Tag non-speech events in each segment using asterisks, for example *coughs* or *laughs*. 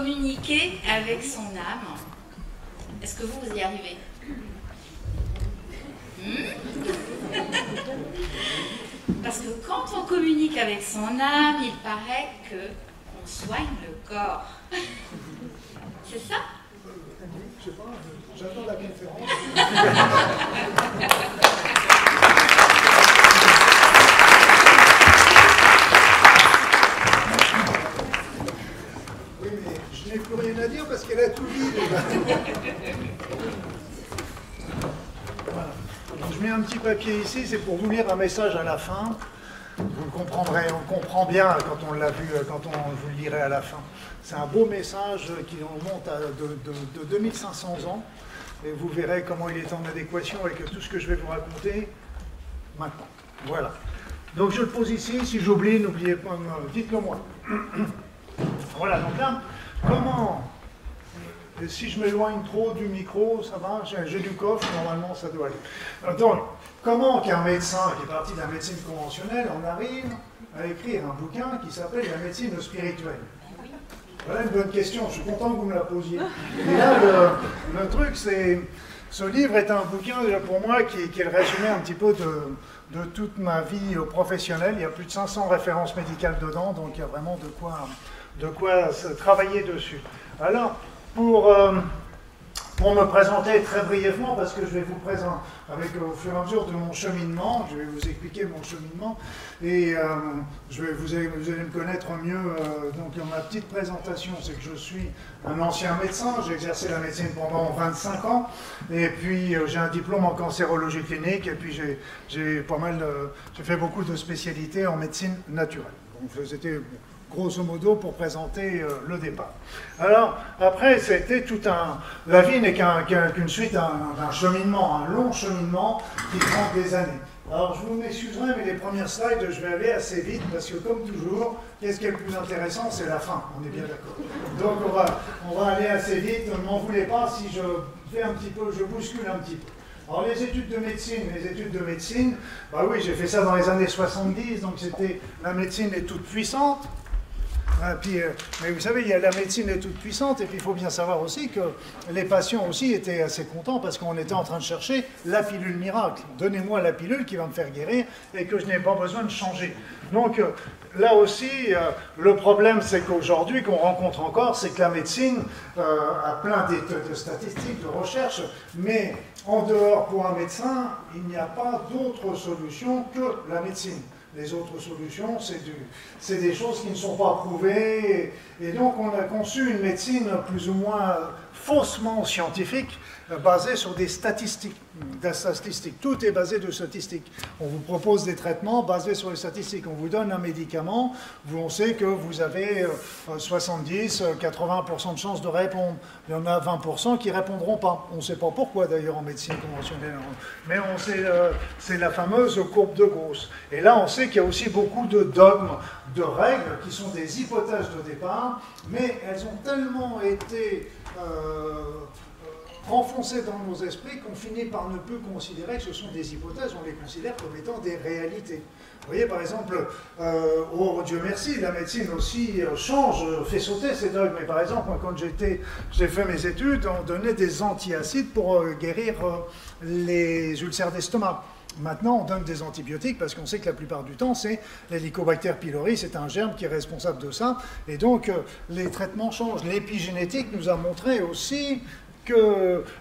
communiquer avec son âme. Est-ce que vous, vous y arrivez hmm Parce que quand on communique avec son âme, il paraît que on soigne le corps. C'est ça Je sais pas, j'attends la conférence. *laughs* qu'elle a tout dit. Je mets un petit papier ici, c'est pour vous lire un message à la fin. Vous le comprendrez, on comprend bien quand on l'a vu, quand on vous le lirait à la fin. C'est un beau message qui remonte à de, 2500 ans. Et vous verrez comment il est en adéquation avec tout ce que je vais vous raconter maintenant. Voilà. Donc je le pose ici. Si j'oublie, n'oubliez pas, dites-le moi. *clears throat* voilà, donc là, comment si je m'éloigne trop du micro, ça va J'ai du coffre, normalement ça doit aller. Donc, comment qu'un médecin qui est parti de la médecine conventionnelle en arrive à écrire un bouquin qui s'appelle La médecine spirituelle? Voilà une bonne question, je suis content que vous me la posiez. Et là, le, truc, c'est. Ce livre est un bouquin, pour moi, qui, qui est le résumé un petit peu de, de toute ma vie professionnelle. Il y a plus de 500 références médicales dedans, donc il y a vraiment de quoi, de quoi travailler dessus. Alors, pour, euh, pour me présenter très brièvement, parce que je vais vous présenter avec au fur et à mesure de mon cheminement, je vais vous expliquer mon cheminement, et euh, je vais, vous, allez, me connaître mieux. Euh, donc ma petite présentation, c'est que je suis un ancien médecin, j'ai exercé la médecine pendant 25 ans, et puis j'ai un diplôme en cancérologie clinique, et puis j'ai j'ai fait beaucoup de spécialités en médecine naturelle. Donc c'était grosso modo, pour présenter euh, le départ. Alors, après, c'était tout un... La vie n'est qu'une suite d'un cheminement, un long cheminement qui prend des années. Alors, je vous m'excuserai, mais les premières slides, je vais aller assez vite, parce que comme toujours, qu'est-ce qui est le plus intéressant? C'est la fin, on est bien d'accord. Donc, on va, on va aller assez vite, ne m'en voulez pas si je fais un petit peu, je bouscule un petit peu. Alors les études de médecine, les études de médecine, bah oui, j'ai fait ça dans les années 70, donc c'était la médecine est toute puissante, ah, euh, mais vous savez, il y a, la médecine est toute puissante, et puis il faut bien savoir aussi que les patients aussi étaient assez contents parce qu'on était en train de chercher la pilule miracle. Donnez-moi la pilule qui va me faire guérir et que je n'ai pas besoin de changer. Donc euh, là aussi, euh, le problème, c'est qu'aujourd'hui, qu'on rencontre encore, c'est que la médecine a plein de statistiques, de recherches, mais en dehors, pour un médecin, il n'y a pas d'autre solution que la médecine. Les autres solutions, c'est des choses qui ne sont pas prouvées. Et donc, on a conçu une médecine plus ou moins faussement scientifique, euh, basée sur des statistiques. Tout est basé de statistiques. On vous propose des traitements basés sur les statistiques. On vous donne un médicament, vous, on sait que vous avez 70, euh, 80% de chances de répondre. Il y en a 20% qui répondront pas. On ne sait pas pourquoi d'ailleurs en médecine conventionnelle. Mais on sait, euh, c'est la fameuse courbe de Gauss. Et là, on sait qu'il y a aussi beaucoup de dogmes, de règles qui sont des hypothèses de départ, mais elles ont tellement été euh, enfoncées dans nos esprits qu'on finit par ne plus considérer que ce sont des hypothèses, on les considère comme étant des réalités. Vous voyez, par exemple, euh, oh Dieu merci, la médecine aussi euh, change, fait sauter ces dogmes. Mais par exemple, quand j'ai fait mes études, on donnait des antiacides pour guérir les ulcères d'estomac. Maintenant, on donne des antibiotiques parce qu'on sait que la plupart du temps, c'est l'hélicobacter pylori, c'est un germe qui est responsable de ça. Et donc, euh, les traitements changent. L'épigénétique nous a montré aussi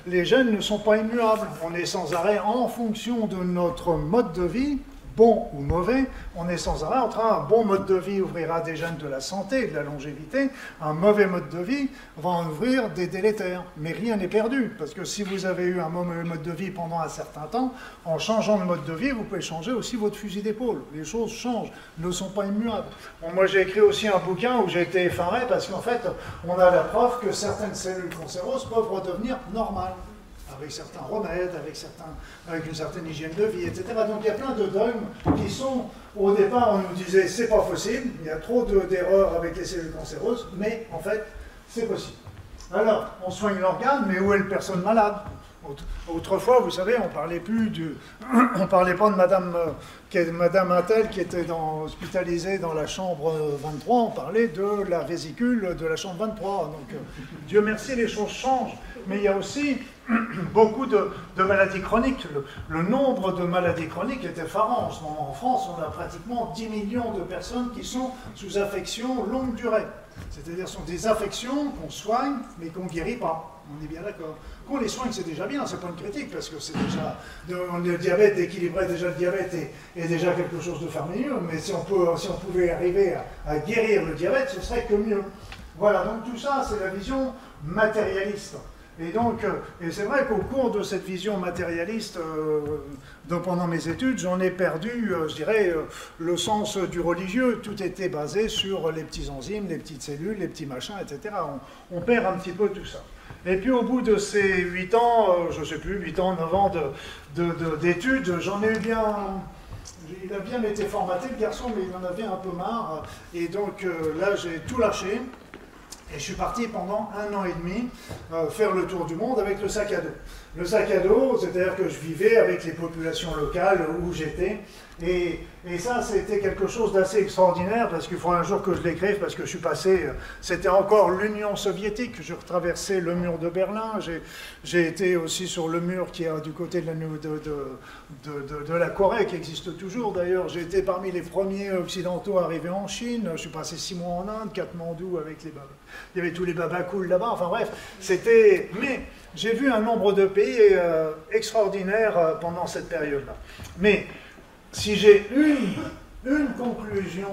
les gènes ne sont pas immuables. On est sans arrêt en fonction de notre mode de vie bon ou mauvais, on est sans arrêt en train, un bon mode de vie ouvrira des gènes de la santé, de la longévité, un mauvais mode de vie va en ouvrir des délétères. Mais rien n'est perdu, parce que si vous avez eu un mauvais mode de vie pendant un certain temps, en changeant de mode de vie, vous pouvez changer aussi votre fusil d'épaule. Les choses changent, ne sont pas immuables. moi j'ai écrit aussi un bouquin où j'ai été effaré, parce qu'en fait, on a la preuve que certaines cellules cancéreuses peuvent redevenir normales avec certains remèdes, avec, certains, avec une certaine hygiène de vie, etc. Donc il y a plein de dogmes qui sont, au départ, on nous disait c'est pas possible, il y a trop d'erreurs avec les cellules cancéreuses, mais en fait, c'est possible. Alors, on soigne l'organe, mais où est le personne malade? Autrefois, vous savez, on parlait plus du, *clears throat* on parlait pas de Madame, euh, Madame qui était hospitalisée dans la chambre 23, on parlait de la vésicule de la chambre 23. Donc, euh, Dieu merci, les choses changent. Mais il y a aussi *clears throat* beaucoup de, maladies chroniques. Le, nombre de maladies chroniques est effarant. En ce moment, en France, on a pratiquement 10 millions de personnes qui sont sous affection longue durée. C'est-à-dire, ce sont des affections qu'on soigne, mais qu'on ne guérit pas. On est bien d'accord. Qu'on les soigne, c'est déjà bien, c'est pas une critique, parce que c'est déjà. Le diabète équilibré, déjà le diabète est, déjà quelque chose de farmineux, mais si on, peut, si on pouvait arriver à, à guérir le diabète, ce serait que mieux. Voilà, donc tout ça, c'est la vision matérialiste. Et donc, euh, et c'est vrai qu'au cours de cette vision matérialiste, euh, pendant mes études, j'en ai perdu, euh, je dirais, le sens du religieux. Tout était basé sur les petits enzymes, les petites cellules, les petits machins, etc. On, perd un petit peu tout ça. Et puis au bout de ces 8 ans, je ne sais plus, 8 ans, 9 ans d'études, de, j'en ai eu bien... Il a bien été formaté, le garçon, mais il en avait un peu marre. Et donc là, j'ai tout lâché. Et je suis parti pendant un an et demi euh, faire le tour du monde avec le sac à dos. Le sac à dos, c'est-à-dire que je vivais avec les populations locales où j'étais. Et, ça, c'était quelque chose d'assez extraordinaire parce qu'il faut un jour que je l'écrive parce que je suis passé, euh, c'était encore l'Union soviétique, je traversais le mur de Berlin, j'ai été aussi sur le mur qui est du côté de la, de, de, de, la Corée, qui existe toujours d'ailleurs. J'ai été parmi les premiers occidentaux arrivés en Chine, je suis passé six mois en Inde, Katmandou avec les. Il y avait tous les babacools là-bas, enfin bref, c'était... Mais j'ai vu un nombre de pays euh, extraordinaires euh, pendant cette période-là. Mais si j'ai une, une conclusion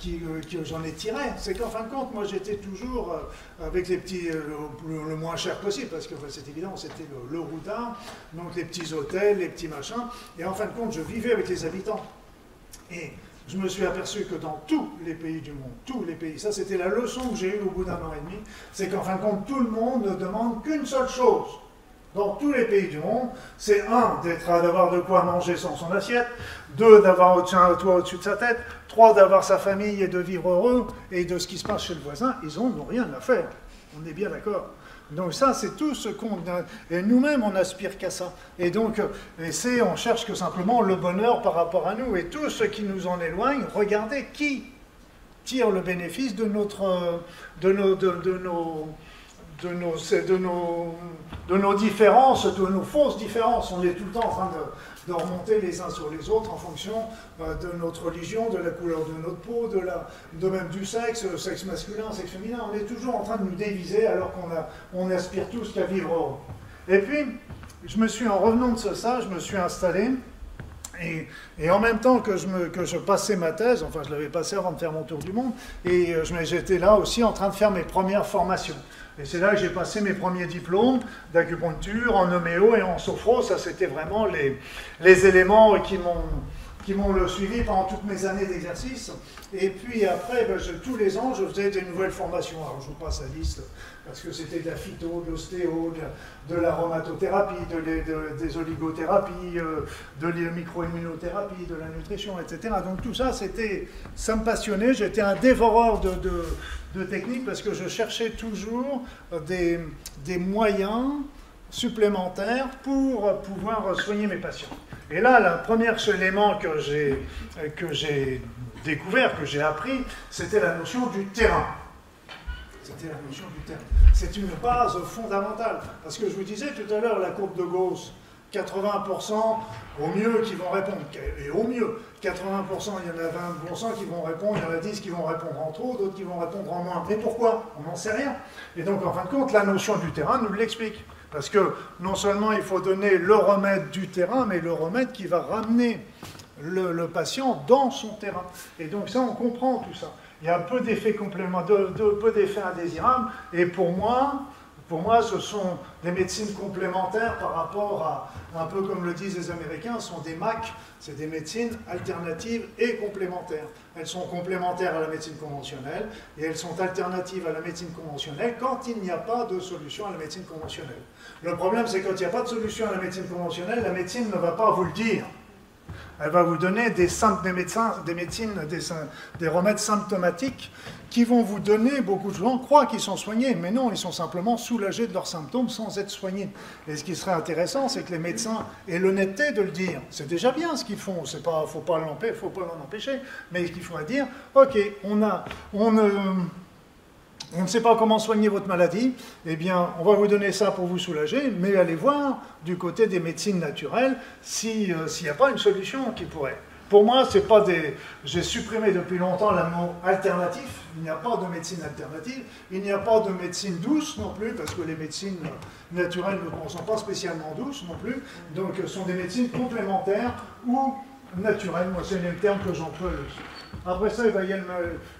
que j'en ai tirée, c'est qu'en fin de compte, moi j'étais toujours euh, avec les petits, le, moins cher possible, parce que c'est évident, c'était le, le routard, donc les petits hôtels, les petits machins, et en fin de compte, je vivais avec les habitants. Et je me suis aperçu que dans tous les pays du monde, tous les pays, ça c'était la leçon que j'ai eue au bout d'un an et demi, c'est qu'en fin de compte, tout le monde ne demande qu'une seule chose. Dans tous les pays du monde, c'est un, d'être d'avoir de quoi manger sans son assiette, deux, d'avoir un toit au-dessus de sa tête, trois, d'avoir sa famille et de vivre heureux, et de ce qui se passe chez le voisin, ils n'ont rien à faire. On est bien d'accord. Donc ça, c'est tout ce qu'on... Et nous-mêmes, on aspire qu'à ça. Et donc, c'est, on cherche que simplement le bonheur par rapport à nous. Et tout ce qui nous en éloigne, regardez qui tire le bénéfice de notre... nos... de, nos de nos, de, nos, de nos différences, de nos fausses différences. On est tout le temps en train de, de remonter les uns sur les autres en fonction euh, de notre religion, de la couleur de notre peau, de, la, de même du sexe, sexe masculin, sexe féminin. On est toujours en train de nous déviser alors qu'on on aspire tous qu'à vivre heureux. Et puis, je me suis, en revenant de ça, je me suis installé. Et, et, en même temps que je, me, que je passais ma thèse, enfin je l'avais passée avant de faire mon tour du monde, et euh, j'étais là aussi en train de faire mes premières formations. Et c'est là que j'ai passé mes premiers diplômes d'acupuncture, en homéo et en sophro. Ça, c'était vraiment les, les éléments qui m'ont suivi pendant toutes mes années d'exercice. Et puis après, ben, tous les ans, je faisais des nouvelles formations. Alors je vous passe la liste, parce que c'était de la phyto, de l'ostéo, de, l'aromatothérapie, de, des oligothérapies, euh, de la microimmunothérapie, de la nutrition, etc. Donc tout ça, c'était, ça me passionnait. J'étais un dévoreur de, de, techniques parce que je cherchais toujours des, des moyens supplémentaires pour pouvoir soigner mes patients. Et là, le premier élément que j'ai découvert, que j'ai appris, c'était la notion du terrain. C'était la notion du terrain. C'est une base fondamentale. Parce que je vous disais tout à l'heure, la courbe de Gauss, 80% au mieux qui vont répondre. Et au mieux, 80%, il y en a 20% qui vont répondre, il y en a 10 qui vont répondre en trop, d'autres qui vont répondre en moins. Mais pourquoi? On n'en sait rien. Et donc, en fin de compte, la notion du terrain nous l'explique. Parce que non seulement il faut donner le remède du terrain, mais le remède qui va ramener le, patient dans son terrain. Et donc ça, on comprend tout ça. Il y a peu d'effets complémentaires, peu d'effets indésirables. Et pour moi, pour moi, ce sont des médecines complémentaires par rapport à, un peu comme le disent les Américains, ce sont des MAC, c'est des médecines alternatives et complémentaires. Elles sont complémentaires à la médecine conventionnelle et elles sont alternatives à la médecine conventionnelle quand il n'y a pas de solution à la médecine conventionnelle. Le problème, c'est quand il n'y a pas de solution à la médecine conventionnelle, la médecine ne va pas vous le dire. Elle va vous donner des, des, médecins, des médecines, des, des, remèdes symptomatiques qui vont vous donner, beaucoup de gens croient qu'ils sont soignés, mais non, ils sont simplement soulagés de leurs symptômes sans être soignés. Et ce qui serait intéressant, c'est que les médecins aient l'honnêteté de le dire. C'est déjà bien ce qu'ils font, il ne faut pas l'en empêcher, mais qu'il faut dire, ok, on a... Euh, on ne sait pas comment soigner votre maladie, eh bien, on va vous donner ça pour vous soulager, mais allez voir du côté des médecines naturelles s'il n'y a pas une solution qui pourrait. Pour moi, c'est pas des. J'ai supprimé depuis longtemps le mot alternatif. Il n'y a pas de médecine alternative. Il n'y a pas de médecine douce non plus, parce que les médecines naturelles ne sont pas spécialement douces non plus. Donc, ce sont des médecines complémentaires ou naturelles. Moi, c'est le terme que j'emploie après ça,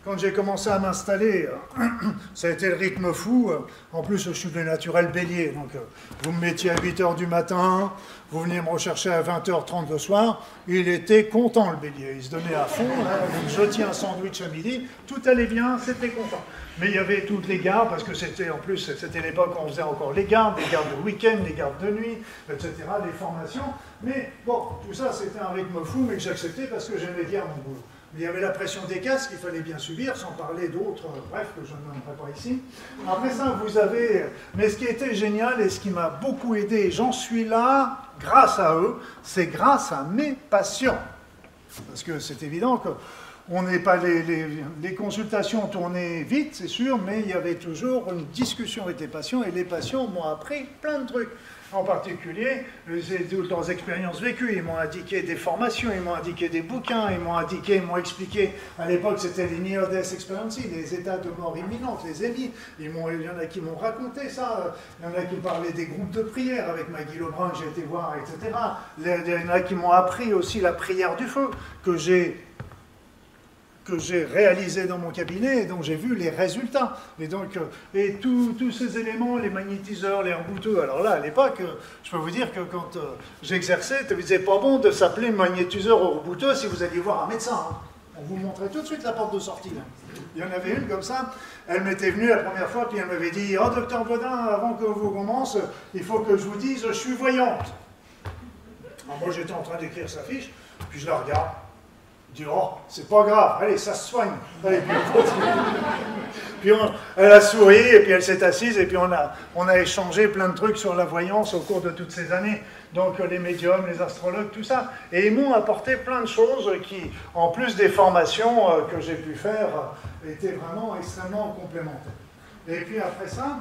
quand j'ai commencé à m'installer, *clears throat* ça a été le rythme fou. En plus, je suis de naturel bélier. Donc, vous me mettiez à 8 h du matin, vous veniez me rechercher à 20h30 le soir. Il était content, le bélier. Il se donnait à fond. je tiens un sandwich à midi. Tout allait bien, c'était content. Mais il y avait toutes les gardes, parce que c'était en plus, c'était l'époque où on faisait encore les gardes, les gardes de week-end, les gardes de nuit, etc., les formations. Mais bon, tout ça, c'était un rythme fou, mais que j'acceptais parce que j'aimais bien mon boulot. Il y avait la pression des casques qu'il fallait bien subir, sans parler d'autres, bref, que je ne nommerai pas ici. Après ça, vous avez... Mais ce qui était génial et ce qui m'a beaucoup aidé, j'en suis là grâce à eux, c'est grâce à mes patients. Parce que c'est évident que on n'est pas les, les, consultations tournaient vite, c'est sûr, mais il y avait toujours une discussion avec les patients et les patients m'ont appris plein de trucs en particulier, toutes leurs expériences vécues. Ils m'ont indiqué des formations, ils m'ont indiqué des bouquins, ils m'ont indiqué, ils m'ont expliqué. À l'époque, c'était les Near Death Experiences, les états de mort imminente, les EMI. il y en a qui m'ont raconté ça. Il y en a qui parlaient des groupes de prière avec Maggie Lebrun que j'ai été voir, etc. Il y en a qui m'ont appris aussi la prière du feu, que j'ai que j'ai réalisé dans mon cabinet et dont j'ai vu les résultats. Et donc, euh, et tous ces éléments, les magnétiseurs, les rebouteux, alors là, à l'époque, euh, je peux vous dire que quand euh, j'exerçais, c'était pas bon de s'appeler magnétiseur ou rebouteux si vous alliez voir un médecin. Hein. On vous montrait tout de suite la porte de sortie. Il y en avait une comme ça, elle m'était venue la première fois, puis elle m'avait dit Oh, docteur Bodin, avant que vous commence, il faut que je vous dise, je suis voyante. Alors moi, j'étais en train d'écrire sa fiche, puis je la regarde dit Oh, c'est pas grave, allez, ça se soigne. Puis, *laughs* elle a souri, et puis elle s'est assise, et puis on a, on a échangé plein de trucs sur la voyance au cours de toutes ces années. Donc les médiums, les astrologues, tout ça. Et ils m'ont apporté plein de choses qui, en plus des formations euh, que j'ai pu faire, euh, étaient vraiment extrêmement complémentaires. Et puis après ça,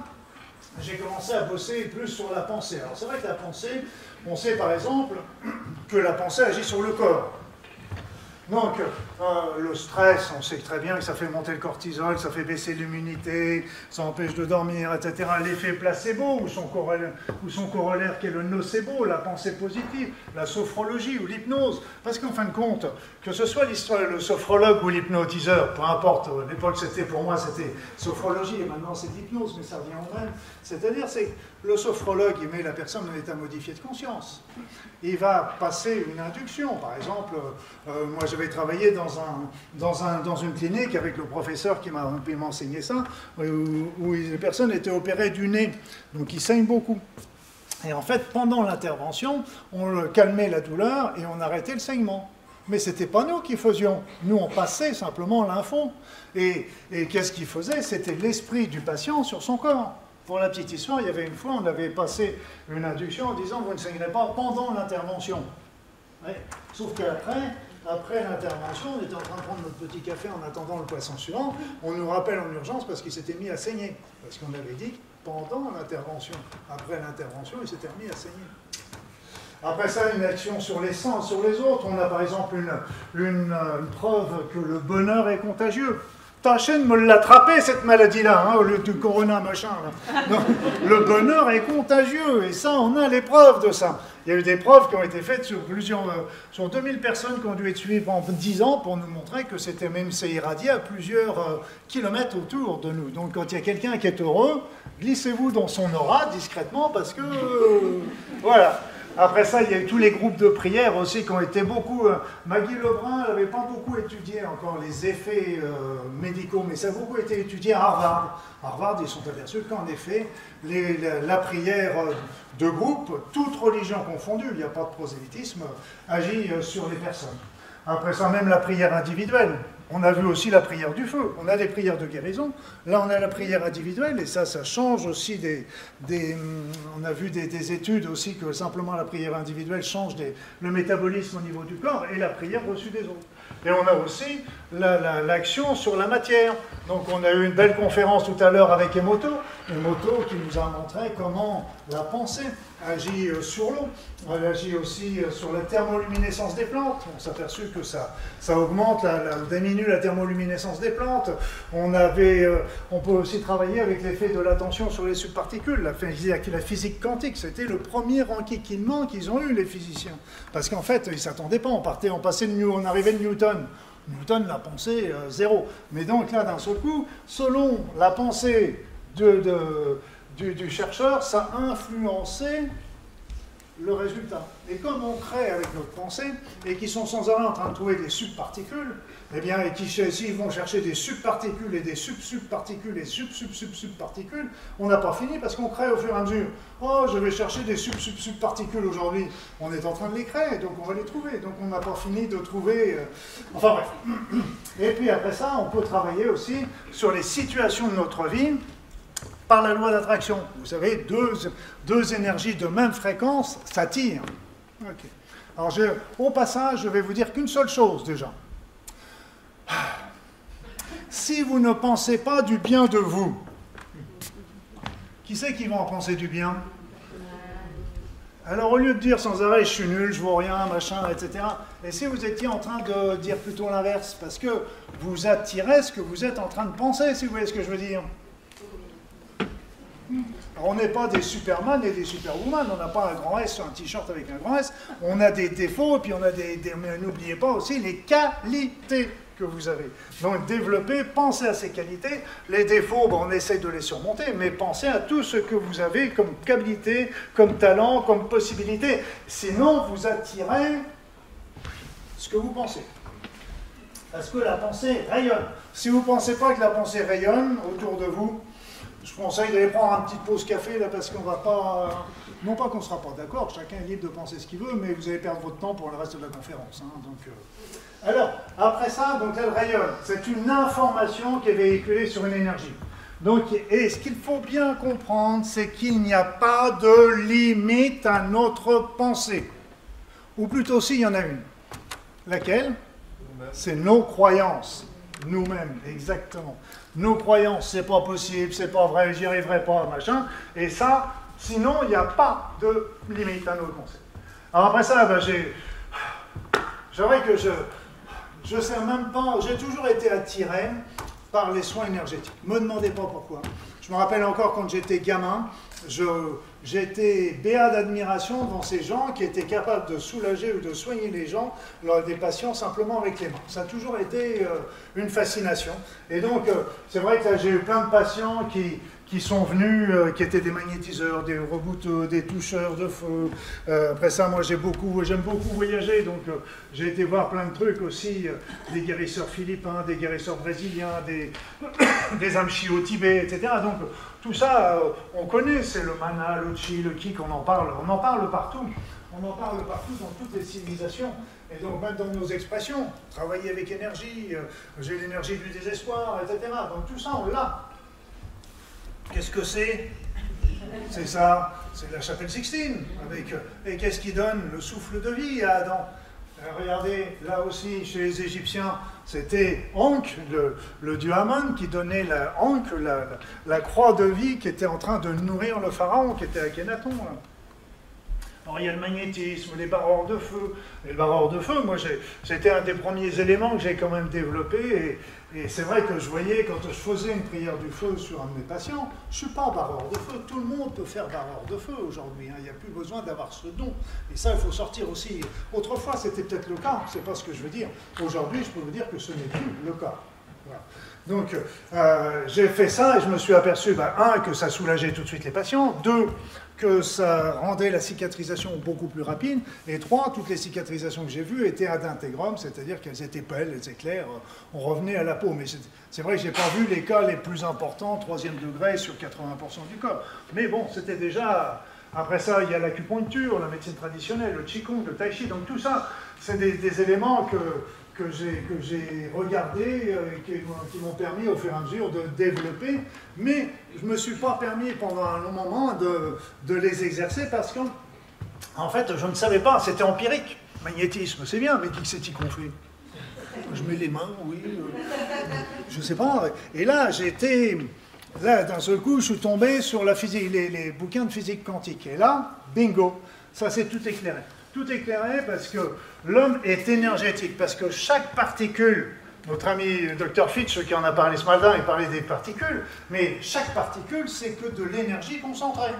j'ai commencé à bosser plus sur la pensée. Alors c'est vrai que la pensée, on sait par exemple *clears throat* que la pensée agit sur le corps. Donc, euh, le stress, on sait très bien que ça fait monter le cortisol, ça fait baisser l'immunité, ça empêche de dormir, etc. L'effet placebo, ou son, corollaire, ou son corollaire qui est le nocebo, la pensée positive, la sophrologie ou l'hypnose. Parce qu'en fin de compte, que ce soit le sophrologue ou l'hypnotiseur, peu importe, l'époque c'était pour moi c'était sophrologie et maintenant c'est l'hypnose, mais ça revient au même. C'est-à-dire, c'est le sophrologue, il met la personne en état modifié de conscience. Il va passer une induction. Par exemple, euh, moi j'avais travaillé dans, dans, un, dans, une clinique avec le professeur qui m'a enseigné ça, où, où les personnes étaient opérées du nez, donc ils saignent beaucoup. Et en fait, pendant l'intervention, on calmait la douleur et on arrêtait le saignement. Mais ce n'était pas nous qui faisions. Nous, on passait simplement l'info. Et, et qu'est-ce qu'il faisait? C'était l'esprit du patient sur son corps. Pour la petite histoire, il y avait une fois, on avait passé une induction en disant vous ne saignerez pas pendant l'intervention. Sauf qu'après, après l'intervention, on était en train de prendre notre petit café en attendant le poisson suivant. On nous rappelle en urgence parce qu'il s'était mis à saigner. Parce qu'on avait dit pendant l'intervention. Après l'intervention, il s'était mis à saigner. Après ça, une action sur les sens, sur les autres. On a par exemple une, une preuve que le bonheur est contagieux. Tâchez de me l'attraper, cette maladie-là, hein, au lieu du corona machin. le bonheur est contagieux, et ça, on a les preuves de ça. Il y a eu des preuves qui ont été faites sur plusieurs, euh, sur 2000 personnes qui ont dû être suivies pendant 10 ans pour nous montrer que c'était même, c'est irradié à plusieurs euh, kilomètres autour de nous. Donc quand il y a quelqu'un qui est heureux, glissez-vous dans son aura discrètement parce que, euh, voilà. Après ça, il y a eu tous les groupes de prière aussi qui ont été beaucoup. Euh, Maggie Lebrun n'avait pas beaucoup étudié encore les effets euh, médicaux, mais ça a beaucoup été étudié à Harvard. Harvard, ils sont aperçus qu'en effet, la, prière de groupe, toute religion confondue, il n'y a pas de prosélytisme, agit sur les personnes. Après ça, même la prière individuelle. On a vu aussi la prière du feu. On a des prières de guérison. Là, on a la prière individuelle, et ça, ça change aussi des. on a vu des, études aussi que simplement la prière individuelle change le métabolisme au niveau du corps et la prière reçue des autres. Et on a aussi l'action sur la matière. Donc on a eu une belle conférence tout à l'heure avec Emoto, Emoto qui nous a montré comment la pensée agit euh, sur l'eau, elle agit aussi euh, sur la thermoluminescence des plantes. On s'est aperçu que ça, ça augmente, la, diminue la thermoluminescence des plantes. Euh, on peut aussi travailler avec l'effet de l'attention sur les subparticules, la, la physique quantique. C'était le premier enquiquinement qu'ils ont eu, les physiciens. Parce qu'en fait, ils ne s'attendaient pas. On, partait, on, passait de, on arrivait de Newton. Newton l'a pensé zéro. Mais donc là, d'un seul coup, selon la pensée du, chercheur, ça a influencé le résultat. Et comme on crée avec notre pensée, et qui sont sans arrêt en train de trouver des subparticules, eh bien, et qui s'ils vont chercher des subparticules et des sub-subparticules et sub-sub-sub-subparticules, on n'a pas fini parce qu'on crée au fur et à mesure. Oh, je vais chercher des sub-sub-subparticules aujourd'hui. On est en train de les créer, donc on va les trouver. Donc on n'a pas fini de trouver. Euh, enfin bref. *clears throat* Et puis après ça, on peut travailler aussi sur les situations de notre vie par la loi d'attraction. Vous savez, deux, deux, énergies de même fréquence s'attirent. Alors, au passage, je vais vous dire qu'une seule chose déjà. Si vous ne pensez pas du bien de vous, qui c'est qui va en penser du bien? Alors au lieu de dire sans arrêt je suis nul, je vaux rien, machin, etc., et si vous étiez en train de dire plutôt l'inverse, parce que vous attirez ce que vous êtes en train de penser, si vous voyez ce que je veux dire on n'est pas des Superman et des Superwoman, on n'a pas un grand S sur un t-shirt avec un grand S, on a des défauts, et puis on a des, mais n'oubliez pas aussi les qualités que vous avez. Donc développez, pensez à ces qualités. Les défauts, on essaie de les surmonter, mais pensez à tout ce que vous avez comme qualité, comme talent, comme possibilité. Sinon, vous attirez ce que vous pensez. Parce que la pensée rayonne. Si vous ne pensez pas que la pensée rayonne autour de vous, je conseille d'aller prendre une petite pause café là parce qu'on va pas. Non pas qu'on ne sera pas d'accord, chacun est libre de penser ce qu'il veut, mais vous allez perdre votre temps pour le reste de la conférence. Hein, donc, euh. Alors, après ça, donc elle rayonne. C'est une information qui est véhiculée sur une énergie. Donc, et ce qu'il faut bien comprendre, c'est qu'il n'y a pas de limite à notre pensée. Ou plutôt, si, il y en a une. Laquelle? C'est nos croyances. Nous-mêmes, exactement nos croyances, c'est pas possible, c'est pas vrai, j'y arriverai pas, machin. Et ça, sinon, il n'y a pas de limite à nos pensées. Alors après ça, ben, j'ai. J'avoue que je. Je sais même pas. J'ai toujours été attiré par les soins énergétiques. Me demandez pas pourquoi. Je me rappelle encore quand j'étais gamin, j'étais béat d'admiration devant ces gens qui étaient capables de soulager ou de soigner les gens, des patients simplement avec les mains. Ça a toujours été euh, une fascination. Et donc, euh, c'est vrai que j'ai eu plein de patients qui, qui sont venus, euh, qui étaient des magnétiseurs, des rebouteux, des toucheurs de feu. après ça, moi, j'aime beaucoup voyager, donc j'ai été voir plein de trucs aussi, des guérisseurs philippins, des guérisseurs brésiliens, des, *coughs* des amchis au Tibet, etc. Donc, tout ça, on connaît, c'est le mana, le chi, le ki, qu'on en parle, on en parle partout. On en parle partout dans toutes les civilisations. Et donc même dans nos expressions, travailler avec énergie, euh, j'ai l'énergie du désespoir, etc. Donc tout ça, on l'a. Qu'est-ce que c'est? C'est ça, c'est la chapelle Sixtine. Euh, et qu'est-ce qui donne le souffle de vie à Adam? Euh, Regardez, là aussi, chez les Égyptiens, c'était Ankh, le, dieu Amon, qui donnait la, Ankh, la, croix de vie qui était en train de nourrir le pharaon, qui était à Kenaton. Alors il y a le magnétisme, les barreurs de feu. Et le de feu, moi, c'était un des premiers éléments que j'ai quand même développé. Et c'est vrai que je voyais, quand je faisais une prière du feu sur un de mes patients, je ne suis pas barreur de feu. Tout le monde peut faire barreur de feu aujourd'hui. Hein. Il n'y a plus besoin d'avoir ce don. Et ça, il faut sortir aussi. Autrefois, c'était peut-être le cas, c'est pas ce que je veux dire. Aujourd'hui, je peux vous dire que ce n'est plus le cas. Donc, euh, j'ai fait ça et je me suis aperçu, ben, un, que ça soulageait tout de suite les patients, deux, que ça rendait la cicatrisation beaucoup plus rapide, et trois, toutes les cicatrisations que j'ai vues étaient ad intégrum, c'est-à-dire qu'elles étaient belles, elles étaient claires, on revenait à la peau. Mais c'est vrai que je n'ai pas vu les cas les plus importants, troisième degré, sur 80% du corps. Mais bon, c'était déjà... Après ça, il y a l'acupuncture, la médecine traditionnelle, le qigong, le tai chi, donc tout ça, c'est des éléments que que j'ai regardé euh, et qui, m'ont permis au fur et à mesure de développer, mais je ne me suis pas permis pendant un long moment de, de les exercer parce que, en fait, je ne savais pas, c'était empirique. Magnétisme, c'est bien, mais qui c'est qu'on fait Je mets les mains, oui, euh, je ne sais pas. Et là, j'étais, là, d'un seul coup, je suis tombé sur la physique, les, les bouquins de physique quantique. Et là, bingo, ça s'est tout éclairé. Tout éclairé parce que l'homme est énergétique, parce que chaque particule, notre ami Dr Fitch qui en a parlé ce matin, il parlait des particules, mais chaque particule, c'est que de l'énergie concentrée.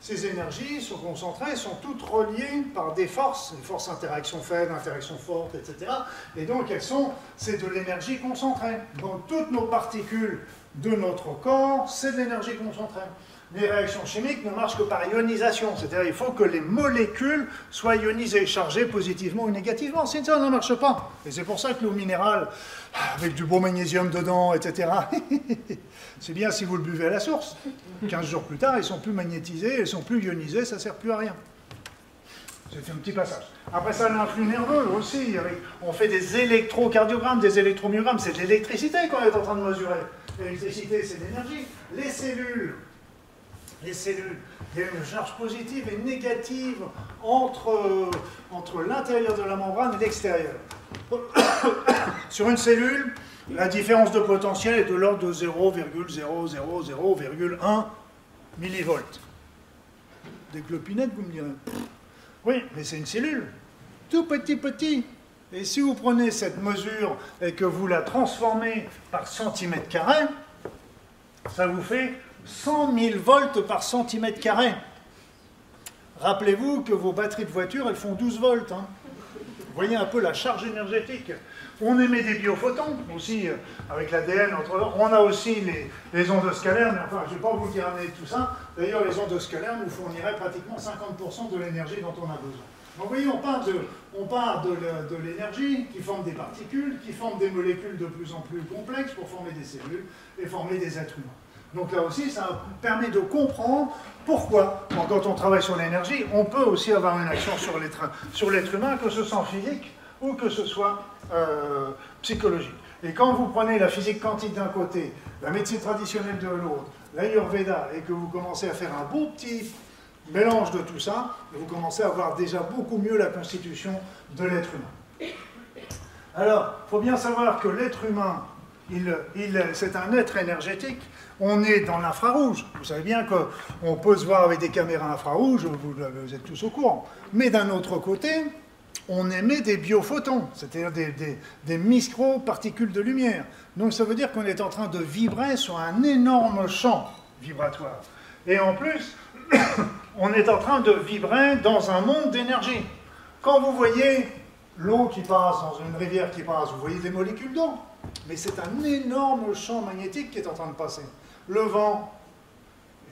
Ces énergies sont concentrées, sont toutes reliées par des forces, des forces interaction faible, interaction forte, etc. Et donc elles sont, c'est de l'énergie concentrée. Donc toutes nos particules de notre corps, c'est de l'énergie concentrée les réactions chimiques ne marchent que par ionisation. C'est-à-dire qu'il faut que les molécules soient ionisées, chargées positivement ou négativement. Sinon, ça ne marche pas. Et c'est pour ça que l'eau minérale, avec du beau magnésium dedans, etc., *laughs* c'est bien si vous le buvez à la source. 15 jours plus tard, ils sont plus magnétisés, ils sont plus ionisés, ça ne sert plus à rien. C'est un petit passage. Après ça, l'influx nerveux aussi. on fait des électrocardiogrammes, des électromyogrammes. C'est de l'électricité qu'on est en train de mesurer. L'électricité, c'est l'énergie. Les cellules, les cellules. Il y a une charge positive et négative entre, entre l'intérieur de la membrane et l'extérieur. *coughs* Sur une cellule, la différence de potentiel est de l'ordre de 0,0001 millivolts. Des clopinettes, vous me direz. Oui, mais c'est une cellule. Tout petit, petit. Et si vous prenez cette mesure et que vous la transformez par centimètre carré, ça vous fait 100 000 volts par centimètre carré. Rappelez-vous que vos batteries de voiture, elles font 12 volts. Hein. Vous voyez un peu la charge énergétique. On émet des biophotons aussi euh, avec l'ADN. On a aussi les, ondes scalaires, mais enfin, je ne vais pas vous dire tout ça. D'ailleurs, les ondes scalaires nous fourniraient pratiquement 50% de l'énergie dont on a besoin. Donc, vous voyez, on part de, on part de l'énergie qui forme des particules, qui forment des molécules de plus en plus complexes pour former des cellules et former des êtres humains. Donc là aussi, ça permet de comprendre pourquoi, quand on travaille sur l'énergie, on peut aussi avoir une action sur l'être humain, que ce soit physique ou que ce soit euh, psychologique. Et quand vous prenez la physique quantique d'un côté, la médecine traditionnelle de l'autre, l'Ayurveda, et que vous commencez à faire un beau petit mélange de tout ça, vous commencez à voir déjà beaucoup mieux la constitution de l'être humain. Alors, il faut bien savoir que l'être humain, c'est un être énergétique on est dans l'infrarouge. Vous savez bien qu'on peut se voir avec des caméras infrarouges, vous, êtes tous au courant. Mais d'un autre côté, on émet des biophotons, c'est-à-dire des, des, micro-particules de lumière. Donc ça veut dire qu'on est en train de vibrer sur un énorme champ vibratoire. Et en plus, *coughs* on est en train de vibrer dans un monde d'énergie. Quand vous voyez l'eau qui passe dans une rivière qui passe, vous voyez des molécules d'eau. Mais c'est un énorme champ magnétique qui est en train de passer le vent.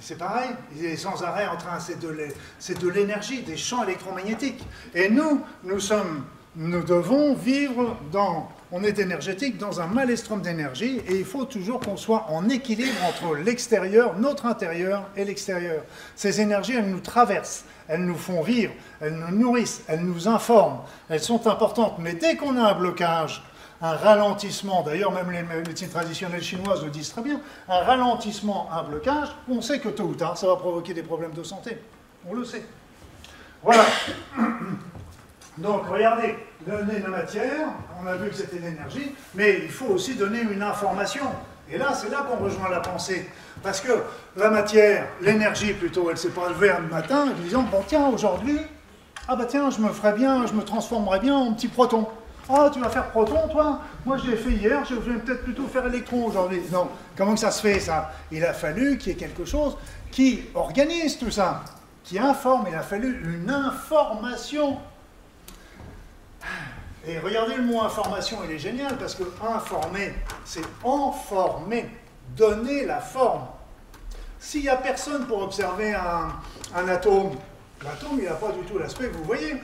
C'est pareil, il est sans arrêt en train, c'est de l'énergie, des champs électromagnétiques. Et nous, nous sommes, nous devons vivre dans, on est énergétique dans un maelstrom d'énergie et il faut toujours qu'on soit en équilibre entre l'extérieur, notre intérieur et l'extérieur. Ces énergies, elles nous traversent, elles nous font vivre, elles nous nourrissent, elles nous informent, elles sont importantes. Mais dès qu'on a un blocage, un ralentissement, d'ailleurs même les médecines traditionnelles chinoises le disent très bien, un ralentissement, un blocage, on sait que tôt ou tard, ça va provoquer des problèmes de santé. On le sait. Voilà. Donc regardez, donner la matière, on a vu que c'était l'énergie, mais il faut aussi donner une information. Et là, c'est là qu'on rejoint la pensée. Parce que la matière, l'énergie plutôt, elle s'est pas levée un matin en disant, bon tiens, aujourd'hui, ah bah tiens, je me ferais bien, je me transformerais bien en petit proton. Oh, tu vas faire proton, toi? Moi, je l'ai fait hier, je vais peut-être plutôt faire électron aujourd'hui. Non, comment ça se fait, ça? Il a fallu qu'il y ait quelque chose qui organise tout ça, qui informe. Il a fallu une information. Et regardez le mot information, il est génial parce que informer, c'est informer, donner la forme. S'il n'y a personne pour observer un, atome, l'atome, il n'a pas du tout l'aspect que vous voyez.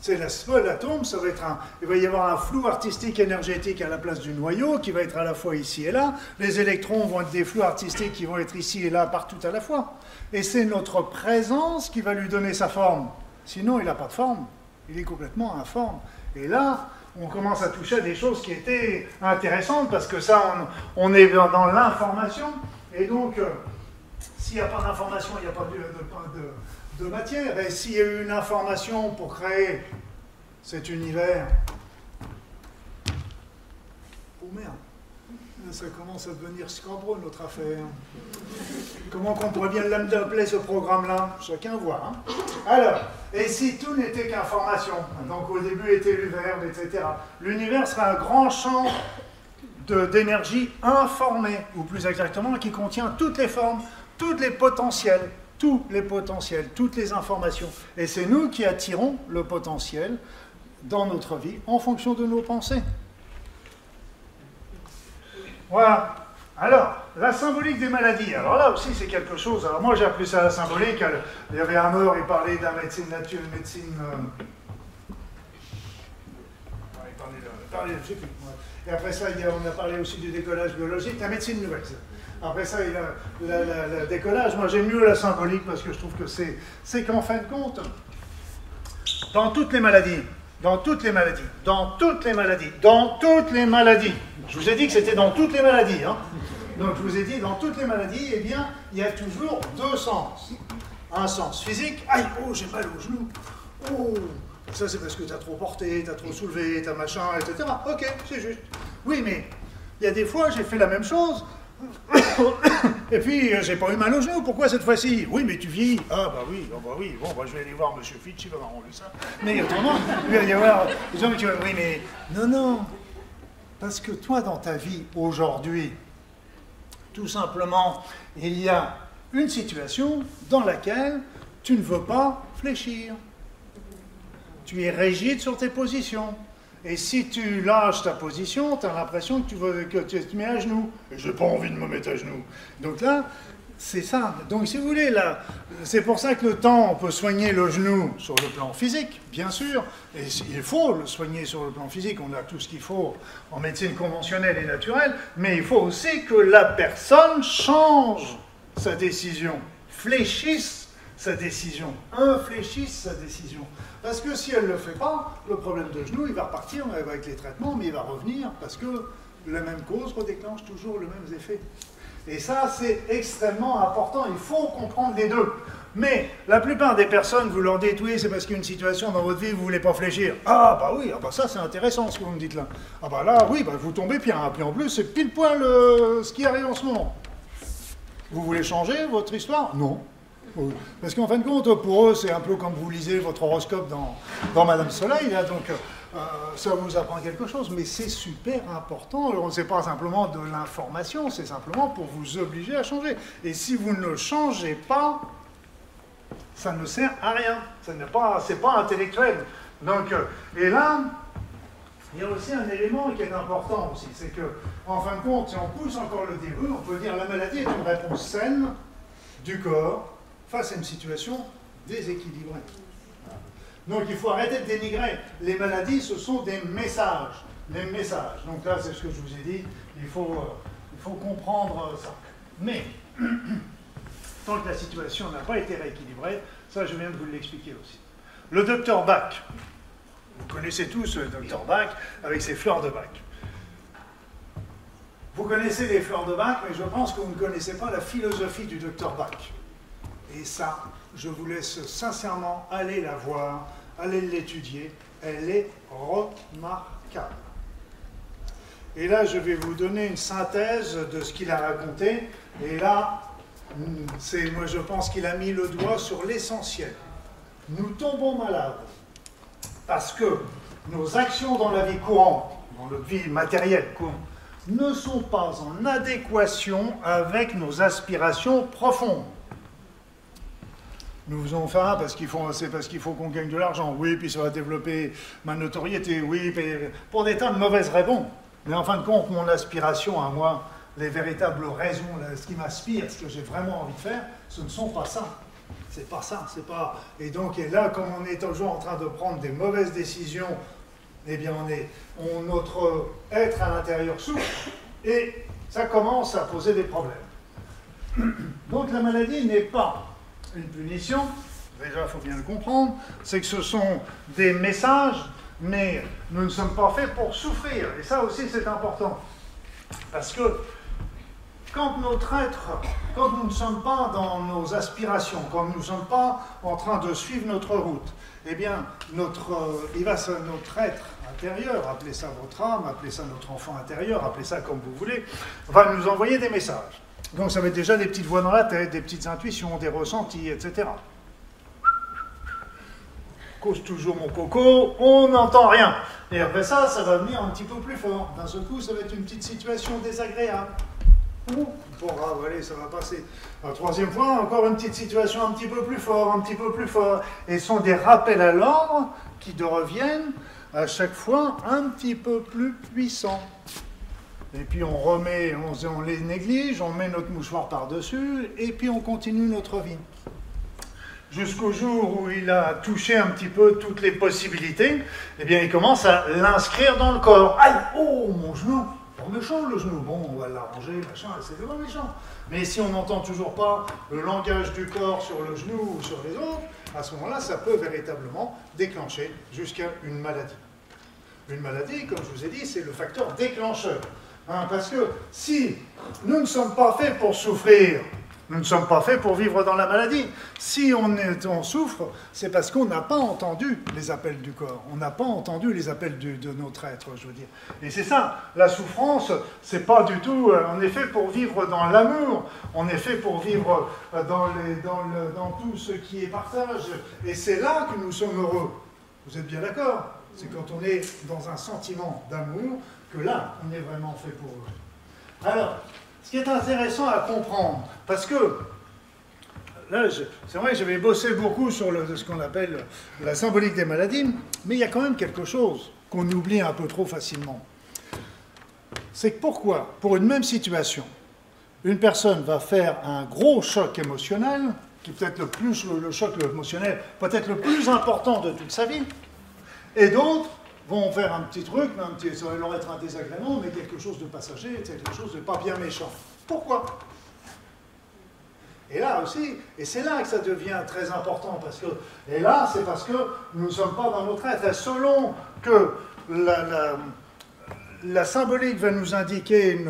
C'est l'atome, ça va être un, il va y avoir un flou artistique énergétique à la place du noyau qui va être à la fois ici et là. Les électrons vont être des flux artistiques qui vont être ici et là partout à la fois. Et c'est notre présence qui va lui donner sa forme. Sinon, il n'a pas de forme. Il est complètement informe. Et là, on commence à toucher à des choses qui étaient intéressantes parce que ça, on, est dans l'information. Et donc, euh, s'il n'y a pas d'information, il n'y a pas de, de, matière. Et s'il y a eu une information pour créer cet univers, oh merde, ça commence à devenir scabreux notre affaire. Comment qu'on pourrait bien l'appeler ce programme-là? Chacun voit. Hein Alors, et si tout n'était qu'information, donc au début était l'univers, etc., l'univers serait un grand champ d'énergie informée, ou plus exactement, qui contient toutes les formes, toutes les potentiels, tous les potentiels, toutes les informations. Et c'est nous qui attirons le potentiel dans notre vie en fonction de nos pensées. Voilà. Alors, la symbolique des maladies. Alors là aussi, c'est quelque chose. Alors moi, j'ai appelé ça la symbolique. Il y avait un mort, il parlait la médecine nature, médecine. Euh, parlait de, Et après ça, on a parlé aussi du décollage biologique, la médecine nouvelle. Après ça, il a le décollage. Moi, j'aime mieux la symbolique parce que je trouve que c'est qu'en fin de compte, dans toutes les maladies, dans toutes les maladies, dans toutes les maladies, dans toutes les maladies, je vous ai dit que c'était dans toutes les maladies, hein. donc je vous ai dit dans toutes les maladies, eh bien, il y a toujours deux sens. Un sens physique, aïe, oh, j'ai mal au genou, oh, ça c'est parce que tu as trop porté, tu as trop soulevé, tu as machin, etc. Ok, c'est juste. Oui, mais il y a des fois, j'ai fait la même chose, *coughs* et puis, euh, j'ai pas eu mal au genou, pourquoi cette fois-ci? Oui, mais tu vieillis. Ah, bah oui, oh, bah oui, bon, bah, je vais aller voir M. Fitch, il va m'arranger ça. Mais autrement, il va y avoir oui, mais non, non. Parce que toi, dans ta vie, aujourd'hui, tout simplement, il y a une situation dans laquelle tu ne veux pas fléchir. Tu es rigide sur tes positions. Et si tu lâches ta position, tu as l'impression que tu, veux, que tu te mets à genoux. Et j'ai pas envie de me mettre à genoux. Donc là, c'est ça. Donc si vous voulez, là, c'est pour ça que le temps, on peut soigner le genou sur le plan physique, bien sûr. Et il faut le soigner sur le plan physique. On a tout ce qu'il faut en médecine conventionnelle et naturelle. Mais il faut aussi que la personne change sa décision, fléchisse sa décision, infléchisse sa décision. Parce que si elle ne le fait pas, le problème de genou, il va repartir avec les traitements, mais il va revenir parce que la même cause redéclenche toujours le même effet. Et ça, c'est extrêmement important. Il faut comprendre les deux. Mais la plupart des personnes, vous leur dites oui, c'est parce qu'il y a une situation dans votre vie, vous ne voulez pas fléchir. Ah, bah oui, ah bah ça c'est intéressant ce que vous me dites là. Ah, bah là, oui, bah vous tombez bien. Puis en plus, c'est pile poil ce qui arrive en ce moment. Vous voulez changer votre histoire? Non. Parce qu'en fin de compte, pour eux, c'est un peu comme vous lisez votre horoscope dans, dans Madame Soleil, donc euh, ça vous apprend quelque chose, mais c'est super important. Ce n'est pas simplement de l'information, c'est simplement pour vous obliger à changer. Et si vous ne changez pas, ça ne sert à rien. Ce n'est pas, pas intellectuel. Donc, euh, et là, il y a aussi un élément qui est important aussi, c'est que, en fin de compte, si on pousse encore le début, on peut dire que la maladie est une réponse saine du corps face à une situation déséquilibrée. Donc il faut arrêter de dénigrer. Les maladies, ce sont des messages. Les messages. Donc là, c'est ce que je vous ai dit. Il faut, euh, il faut comprendre ça. Mais, *clears throat* tant que la situation n'a pas été rééquilibrée, ça, je viens de vous l'expliquer aussi. Le docteur Bach. Vous connaissez tous le docteur Bach avec ses fleurs de Bach. Vous connaissez les fleurs de Bach, mais je pense que vous ne connaissez pas la philosophie du docteur Bach. Et ça, je vous laisse sincèrement aller la voir, aller l'étudier. Elle est remarquable. Et là, je vais vous donner une synthèse de ce qu'il a raconté. Et là, c'est, moi, je pense qu'il a mis le doigt sur l'essentiel. Nous tombons malades parce que nos actions dans la vie courante, dans notre vie matérielle courante, ne sont pas en adéquation avec nos aspirations profondes. Nous faisons ça parce qu'il faut, parce qu'il faut qu'on gagne de l'argent. Oui, puis ça va développer ma notoriété. Oui, pour des tas de mauvaises raisons. Mais en fin de compte, mon aspiration à moi, les véritables raisons, ce qui m'aspire, ce que j'ai vraiment envie de faire, ce ne sont pas ça. C'est pas ça, c'est pas. Et donc, là, comme on est toujours en train de prendre des mauvaises décisions, eh bien, on est, on, notre être à l'intérieur souffre et ça commence à poser des problèmes. *clears throat* Donc, la maladie n'est pas une punition, déjà il faut bien le comprendre, c'est que ce sont des messages, mais nous ne sommes pas faits pour souffrir. Et ça aussi c'est important. Parce que quand notre être, quand nous ne sommes pas dans nos aspirations, quand nous ne sommes pas en train de suivre notre route, eh bien, notre, euh, il va, notre être intérieur, appelez ça votre âme, appelez ça notre enfant intérieur, appelez ça comme vous voulez, va nous envoyer des messages. Donc ça être déjà des petites voix dans la tête, des petites intuitions, des ressentis, etc. Cause toujours mon coco, on n'entend rien. Et après ça, ça va venir un petit peu plus fort. D'un seul coup, ça va être une petite situation désagréable. Bon, ah, allez, ça va passer. Troisième fois, encore une petite situation un petit peu plus fort, un petit peu plus fort. Et ce sont des rappels à l'ordre qui reviennent à chaque fois un petit peu plus puissants. Et puis on remet, on, les néglige, on met notre mouchoir par-dessus, et puis on continue notre vie. Jusqu'au jour où il a touché un petit peu toutes les possibilités, eh bien il commence à l'inscrire dans le corps. Aïe, oh mon genou, pas méchant le genou, bon on va l'arranger, machin, c'est vraiment méchant. Mais si on n'entend toujours pas le langage du corps sur le genou ou sur les autres, à ce moment-là, ça peut véritablement déclencher jusqu'à une maladie. Une maladie, comme je vous ai dit, c'est le facteur déclencheur. Hein, parce que si nous ne sommes pas faits pour souffrir, nous ne sommes pas faits pour vivre dans la maladie. Si on, souffre, c'est parce qu'on n'a pas entendu les appels du corps. On n'a pas entendu les appels de notre être, je veux dire. Et c'est ça, la souffrance, c'est pas du tout. Euh, on est fait pour vivre dans l'amour. On est fait pour vivre euh, dans tout ce qui est partage. Et c'est là que nous sommes heureux. Vous êtes bien d'accord? C'est quand on est dans un sentiment d'amour, que là, on est vraiment fait pour eux. Alors, ce qui est intéressant à comprendre, parce que là, c'est vrai que j'avais bossé beaucoup sur ce qu'on appelle la symbolique des maladies, mais il y a quand même quelque chose qu'on oublie un peu trop facilement. C'est que pourquoi, pour une même situation, une personne va faire un gros choc émotionnel, qui peut être le, plus, le choc émotionnel peut-être le plus important de toute sa vie, et d'autres vont faire un petit truc, mais un petit, ça va leur être un désagrément, mais quelque chose de passager, quelque chose de pas bien méchant. Pourquoi? Et là aussi, et c'est là que ça devient très important, parce que, et là, c'est parce que nous ne sommes pas dans notre être. Selon que la, symbolique va nous indiquer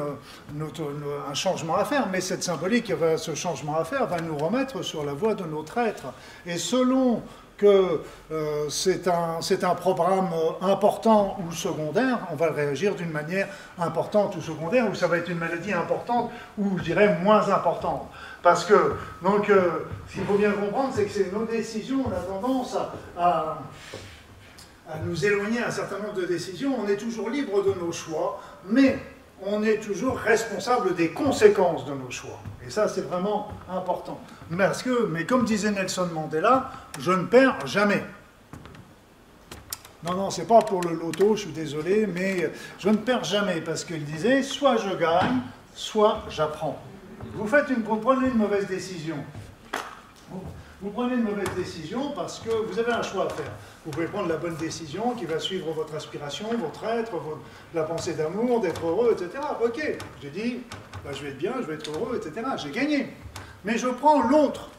un changement à faire, mais cette symbolique, ce changement à faire, va nous remettre sur la voie de notre être. Et selon que euh, c'est un, un, programme euh, important ou secondaire, on va réagir d'une manière importante ou secondaire, ou ça va être une maladie importante ou je dirais moins importante. Parce que, donc, euh, ce qu'il faut bien comprendre, c'est que nos décisions, on a tendance à, à nous éloigner un certain nombre de décisions, on est toujours libre de nos choix, mais on est toujours responsable des conséquences de nos choix. Et ça, c'est vraiment important. Parce que, mais comme disait Nelson Mandela, je ne perds jamais. Non, non, c'est pas pour le loto, je suis désolé, mais je ne perds jamais parce qu'il disait soit je gagne, soit j'apprends. Vous, faites une, vous prenez une mauvaise décision. Vous prenez une mauvaise décision parce que vous avez un choix à faire. Vous pouvez prendre la bonne décision qui va suivre votre aspiration, votre être, la pensée d'amour, d'être heureux, etc. Ok, j'ai dit, bah, je vais être bien, je vais être heureux, etc. J'ai gagné. Mais je prends l'autre,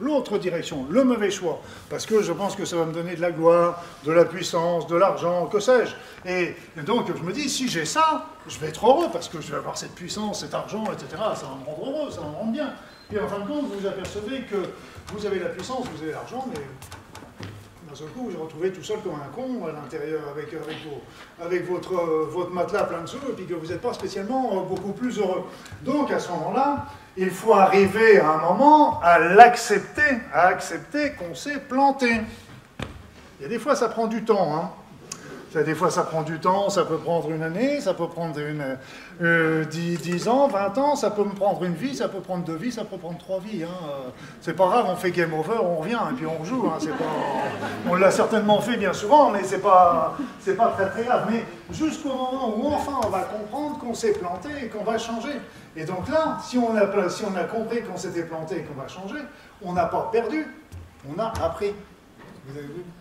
l'autre direction, le mauvais choix, parce que je pense que ça va me donner de la gloire, de la puissance, de l'argent, que sais-je. Et, donc je me dis, si j'ai ça, je vais être heureux, parce que je vais avoir cette puissance, cet argent, etc. Ça va me rendre heureux, ça va me rendre bien. Et en fin de compte, vous apercevez que vous avez la puissance, vous avez l'argent, mais d'un seul coup, vous vous retrouvez tout seul comme un con à l'intérieur avec, avec, votre, votre matelas plein de sous, et puis que vous n'êtes pas spécialement beaucoup plus heureux. Donc à ce moment-là, il faut arriver à un moment à l'accepter, à accepter qu'on s'est planté. A des fois, ça prend du temps. Hein. Ça, des fois, ça prend du temps, ça peut prendre une année, ça peut prendre une, euh, 10, 10 ans, 20 ans, ça peut me prendre une vie, ça peut prendre deux vies, ça peut prendre trois vies. Hein. C'est pas grave, on fait game over, on revient et puis on joue. Hein. On l'a certainement fait bien souvent, mais c'est pas, pas très grave. Mais jusqu'au moment où enfin on va comprendre qu'on s'est planté et qu'on va changer. Et donc là, si on a compris qu'on s'était planté et qu'on va changer, on n'a pas perdu, on a appris.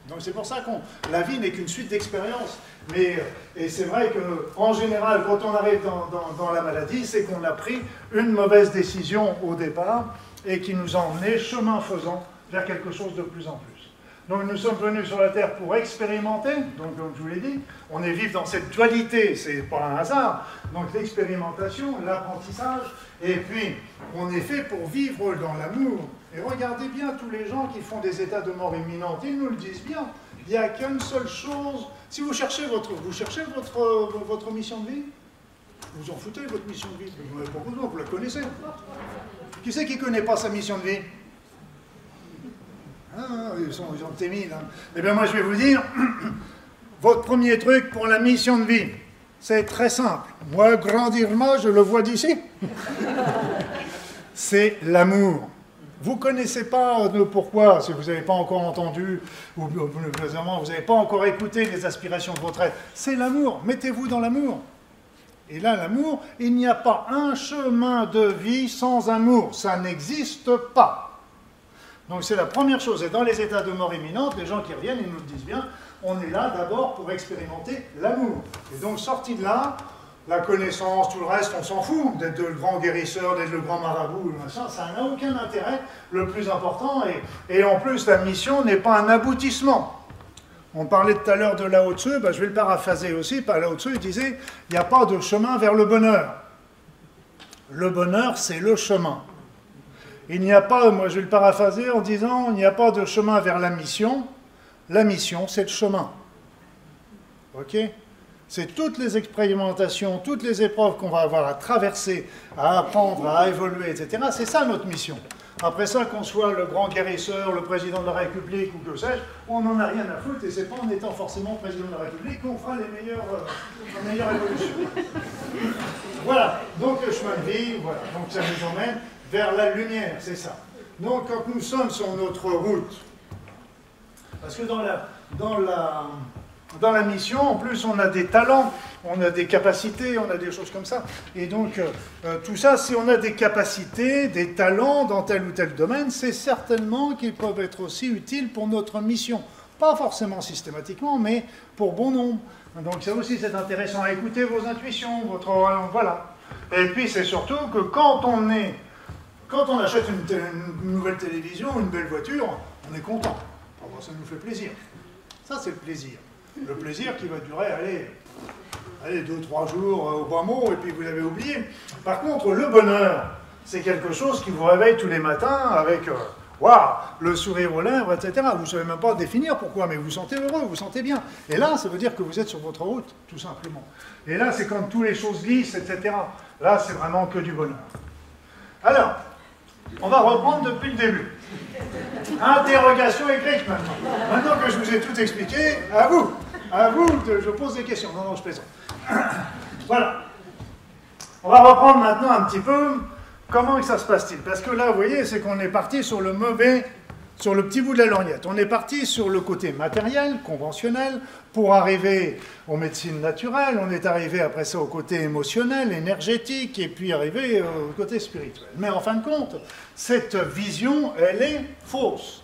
Donc c'est pour ça que la vie n'est qu'une suite d'expériences. Mais et c'est vrai qu'en général, quand on arrive dans, la maladie, c'est qu'on a pris une mauvaise décision au départ et qui nous a emmené chemin faisant vers quelque chose de plus en plus. Donc nous sommes venus sur la Terre pour expérimenter, donc comme je vous l'ai dit, on est vivre dans cette dualité, c'est pas un hasard. Donc l'expérimentation, l'apprentissage, et puis on est fait pour vivre dans l'amour, et regardez bien tous les gens qui font des états de mort imminente, ils nous le disent bien. Il n'y a qu'une seule chose. Si vous cherchez votre, vous cherchez votre, votre mission de vie, vous en foutez votre mission de vie. Vous n'avez pas besoin, vous la connaissez. Qui c'est qui ne connaît pas sa mission de vie? Ah, ils, sont, ils ont témide. Hein. Eh bien moi je vais vous dire, *coughs* votre premier truc pour la mission de vie, c'est très simple. Moi, grandir moi, je le vois d'ici. *laughs* c'est l'amour. Vous ne connaissez pas le pourquoi, si vous n'avez pas encore entendu, ou vous n'avez pas encore écouté les aspirations de votre être. C'est l'amour. Mettez-vous dans l'amour. Et là, l'amour, il n'y a pas un chemin de vie sans amour. Ça n'existe pas. Donc c'est la première chose. Et dans les états de mort imminente, les gens qui reviennent, ils nous le disent bien, on est là d'abord pour expérimenter l'amour. Et donc sorti de là, la connaissance, tout le reste, on s'en fout d'être le grand guérisseur, d'être le grand marabout, ça n'a aucun intérêt. Le plus important, et, en plus, la mission n'est pas un aboutissement. On parlait tout à l'heure de Lao Tzu, ben, je vais le paraphraser aussi, par Lao Tzu, il disait, il n'y a pas de chemin vers le bonheur. Le bonheur, c'est le chemin. Il n'y a pas, moi je vais le paraphraser en disant, il n'y a pas de chemin vers la mission. La mission, c'est le chemin. OK? C'est toutes les expérimentations, toutes les épreuves qu'on va avoir à traverser, à apprendre, à évoluer, etc. C'est ça notre mission. Après ça, qu'on soit le grand guérisseur, le président de la République ou que sais-je, on n'en a rien à foutre et c'est pas en étant forcément président de la République qu'on fera les meilleures, euh, meilleures évolutions. voilà, donc le chemin de vie, voilà, donc ça nous emmène vers la lumière, c'est ça. Donc quand nous sommes sur notre route, parce que dans la, dans la, dans la mission, en plus, on a des talents, on a des capacités, on a des choses comme ça. Et donc, euh, euh, tout ça, si on a des capacités, des talents dans tel ou tel domaine, c'est certainement qu'ils peuvent être aussi utiles pour notre mission. Pas forcément systématiquement, mais pour bon nombre. Donc, ça aussi, c'est intéressant à écouter vos intuitions, votre. Voilà. Et puis, c'est surtout que quand on est. Quand on achète une, nouvelle télévision, une belle voiture, on est content. ça nous fait plaisir. Ça, c'est le plaisir. Le plaisir qui va durer, allez, allez deux, trois jours euh, au bas mot, et puis vous l'avez oublié. Par contre, le bonheur, c'est quelque chose qui vous réveille tous les matins avec euh, waouh, le sourire aux lèvres, etc. Vous ne savez même pas définir pourquoi, mais vous vous sentez heureux, vous vous sentez bien. Et là, ça veut dire que vous êtes sur votre route, tout simplement. Et là, c'est quand toutes les choses glissent, etc. Là, c'est vraiment que du bonheur. Alors, on va reprendre depuis le début. Interrogation écrite maintenant. Maintenant que je vous ai tout expliqué, à vous. À vous, je pose des questions. Non, non, je plaisante. *coughs* Voilà. On va reprendre maintenant un petit peu comment ça se passe-t-il? Parce que là, vous voyez, c'est qu'on est parti sur le mauvais sur le petit bout de la lorgnette. On est parti sur le côté matériel, conventionnel, pour arriver aux médecines naturelles, on est arrivé après ça au côté émotionnel, énergétique, et puis arrivé au côté spirituel. Mais en fin de compte, cette vision, elle est fausse.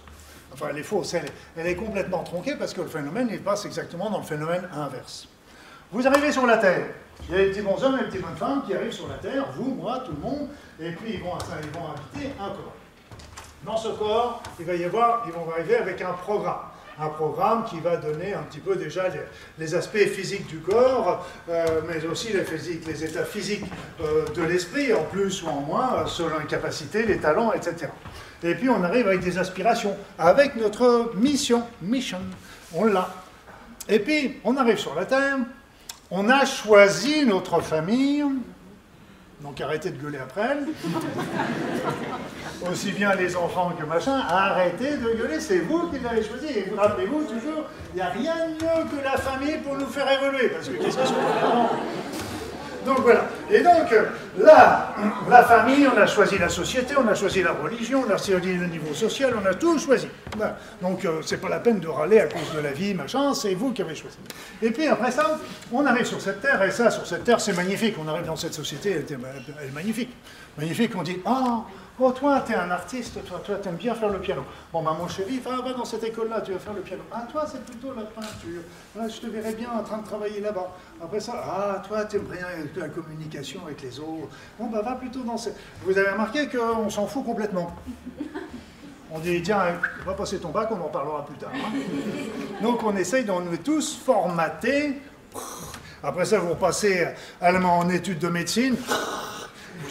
Enfin, elle est fausse, elle, est complètement tronquée parce que le phénomène, il passe exactement dans le phénomène inverse. Vous arrivez sur la Terre, il y a des petits bons hommes et des petites bonnes femmes qui arrivent sur la Terre, vous, moi, tout le monde, et puis ils vont, ils vont habiter un corps. Dans ce corps, il va y avoir, ils vont arriver avec un programme. Un programme qui va donner un petit peu déjà les, aspects physiques du corps, euh, mais aussi les, physiques, les états physiques euh, de l'esprit, en plus ou en moins, euh, selon les capacités, les talents, etc. Et puis on arrive avec des aspirations, avec notre mission, mission, on l'a. Et puis on arrive sur la Terre, on a choisi notre famille, Donc arrêtez de gueuler après elle. Aussi bien les enfants que machin, arrêtez de gueuler, c'est vous qui l'avez choisi. Et vous rappelez-vous toujours, il n'y a rien de mieux que la famille pour nous faire évoluer. Parce que qu'est-ce sont donc voilà. Et donc, là, la famille, on a choisi la société, on a choisi la religion, on a choisi le niveau social, on a tout choisi. Donc, euh, c'est pas la peine de râler à cause de la vie, machin, c'est vous qui avez choisi. Et puis après ça, on arrive sur cette terre, et ça, sur cette terre, c'est magnifique. On arrive dans cette société, elle, est magnifique. Magnifique, on dit, ah, Oh, toi, tu es un artiste, toi, toi, tu aimes bien faire le piano. Bon, bah, mon chéri, va, va dans cette école-là, tu vas faire le piano. Ah, toi, c'est plutôt la peinture. Là, je te verrais bien en train de travailler là-bas. Après ça, ah, toi, tu aimes bien la communication avec les autres. Bon, bah, va plutôt dans cette. Vous avez remarqué qu'on s'en fout complètement. On dit, tiens, va passer ton bac, on en parlera plus tard. Hein. Donc, on essaye d'en tous formater. Après ça, vous repassez allemand en études de médecine